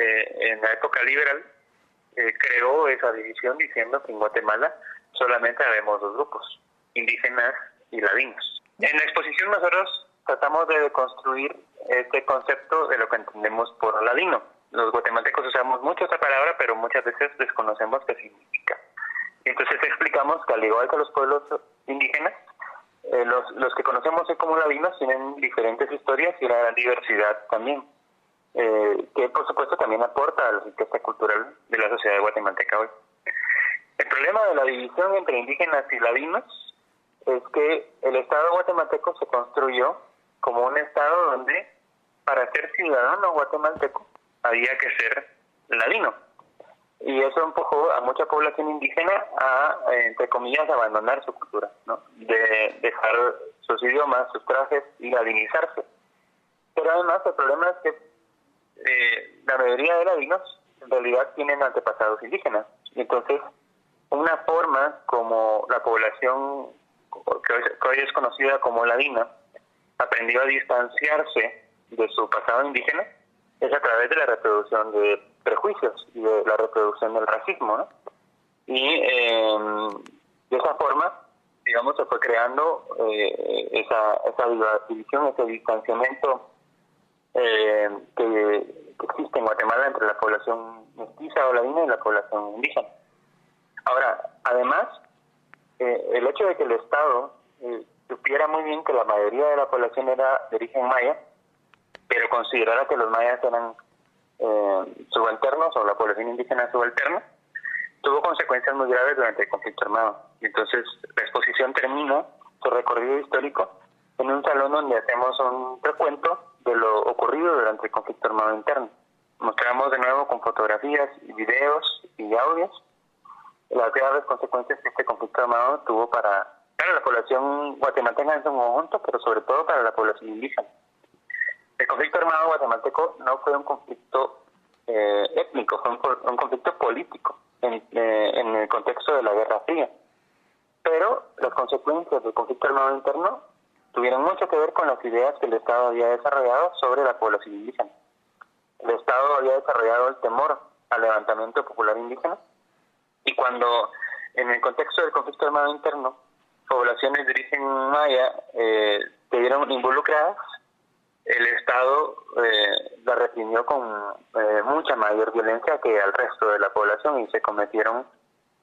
eh, en la época liberal eh, creó esa división diciendo que en Guatemala solamente habemos dos grupos, indígenas y ladinos. En la exposición nosotros tratamos de construir este concepto de lo que entendemos por ladino. Los guatemaltecos usamos mucho esa palabra, pero muchas veces desconocemos qué significa. Entonces explicamos que al igual que los pueblos indígenas, eh, los, los que conocemos como ladinos tienen diferentes historias y una diversidad también, eh, que por supuesto también aporta a la riqueza cultural de la sociedad guatemalteca hoy. El problema de la división entre indígenas y ladinos es que el Estado guatemalteco se construyó como un Estado donde para ser ciudadano guatemalteco había que ser ladino y eso empujó a mucha población indígena a, entre comillas, abandonar su cultura, ¿no? de dejar sus idiomas, sus trajes y ladinizarse. Pero además el problema es que eh, la mayoría de ladinos en realidad tienen antepasados indígenas. Entonces, una forma como la población que hoy, es conocida como ladina aprendió a distanciarse de su pasado indígena es a través de la reproducción de prejuicios y de la reproducción del racismo, ¿no? Y em, de esa forma, digamos, se fue creando eh, esa, esa división, ese distanciamiento eh, que, existe en Guatemala entre la población mestiza o ladina y la población indígena. Ahora, además, eh, el hecho de que el Estado supiera muy bien que la mayoría de la población era de origen maya, pero considerara que los mayas eran eh, subalternos o la población indígena subalterna, tuvo consecuencias muy graves durante el conflicto armado. Entonces la exposición termina su recorrido histórico en un salón donde hacemos un recuento de lo ocurrido durante el conflicto armado interno. Mostramos de nuevo con fotografías videos y audios las graves consecuencias que este conflicto armado tuvo para, para la población guatemalteca en su conjunto, pero sobre todo para la población indígena. El conflicto armado guatemalteco no fue un conflicto eh, étnico, fue un, conflicto político en, eh, en el contexto de la Guerra Fría. Pero las consecuencias del conflicto armado interno tuvieron mucho que ver con las ideas que el Estado había desarrollado sobre la población indígena. El Estado había desarrollado el temor al levantamiento popular indígena y cuando en el contexto del conflicto armado interno poblaciones de origen maya eh, se vieron involucradas, el Estado eh, la reprimió con eh, mucha mayor violencia que al resto de la población y se cometieron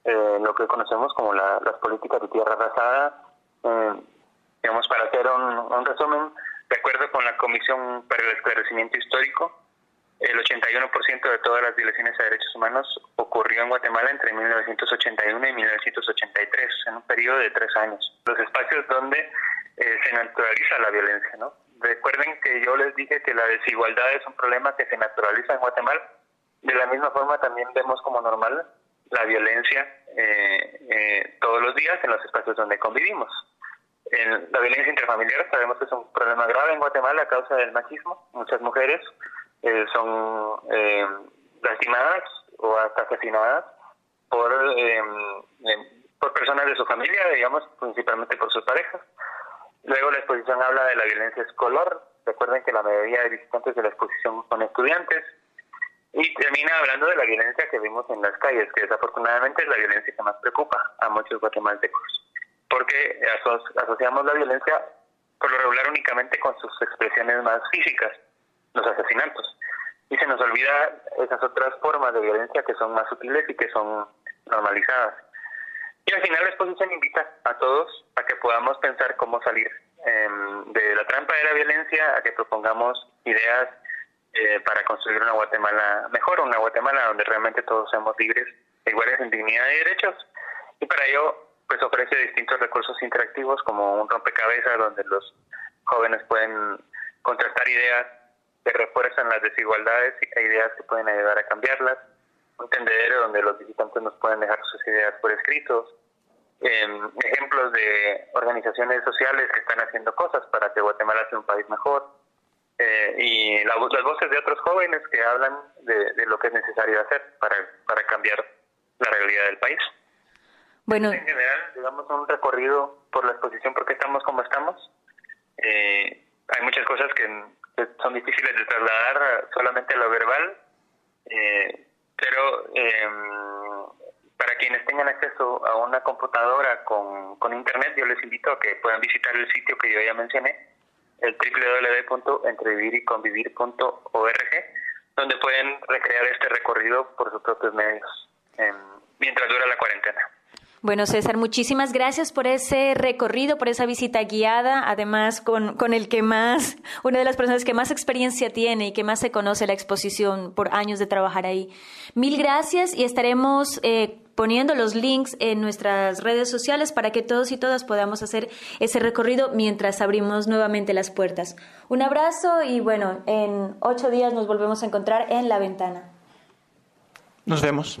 eh, lo que conocemos como las políticas de tierra arrasada. Eh, digamos, para hacer un, resumen, de acuerdo con la Comisión para el Esclarecimiento Histórico, el 81% de todas las violaciones a derechos humanos ocurrió en Guatemala entre 1981 y 1983, en un periodo de tres años. Los espacios donde se naturaliza la violencia, ¿no? Recuerden que yo les dije que la desigualdad es un problema que se naturaliza en Guatemala. De la misma forma también vemos como normal la violencia eh, eh, todos los días en los espacios donde convivimos. En la violencia intrafamiliar sabemos que es un problema grave en Guatemala a causa del machismo. Muchas mujeres eh, son lastimadas o hasta asesinadas por, por personas de su familia, digamos, principalmente por sus parejas. Luego la exposición habla de la violencia escolar. Recuerden que la mayoría de visitantes de la exposición son estudiantes. Y termina hablando de la violencia que vimos en las calles, que desafortunadamente es la violencia que más preocupa a muchos guatemaltecos. Porque asociamos la violencia por lo regular únicamente con sus expresiones más físicas, los asesinatos. Y se nos olvida esas otras formas de violencia que son más sutiles y que son normalizadas. Y al final la exposición invita a todos a que podamos pensar cómo salir em, de la trampa de la violencia, a que propongamos ideas eh, para construir una Guatemala mejor, una Guatemala donde realmente todos seamos libres, iguales en dignidad y derechos. Y para ello, pues ofrece distintos recursos interactivos como un rompecabezas donde los jóvenes pueden contrastar ideas que refuerzan las desigualdades y ideas que pueden ayudar a cambiarlas. Un tendedero donde los visitantes nos pueden dejar sus ideas por escritos, em, ejemplos de organizaciones sociales que están haciendo cosas para que Guatemala sea un país mejor, eh, y las voces de otros jóvenes que hablan de, lo que es necesario hacer para, para cambiar la realidad del país. Bueno. En general, digamos, un recorrido por la exposición porque estamos como estamos. Eh, hay muchas cosas que, son difíciles de trasladar solamente a lo verbal. Eh, pero eh, para quienes tengan acceso a una computadora con, con internet, yo les invito a que puedan visitar el sitio que yo ya mencioné, el www.entrevivyconvivir.org, donde pueden recrear este recorrido por sus propios medios eh, mientras dura la cuarentena. Bueno, César, muchísimas gracias por ese recorrido, por esa visita guiada, además con, con, el que más, una de las personas que más experiencia tiene y que más se conoce la exposición por años de trabajar ahí. Mil gracias y estaremos eh, poniendo los links en nuestras redes sociales para que todos y todas podamos hacer ese recorrido mientras abrimos nuevamente las puertas. Un abrazo y bueno, en ocho días nos volvemos a encontrar en la ventana. Nos vemos.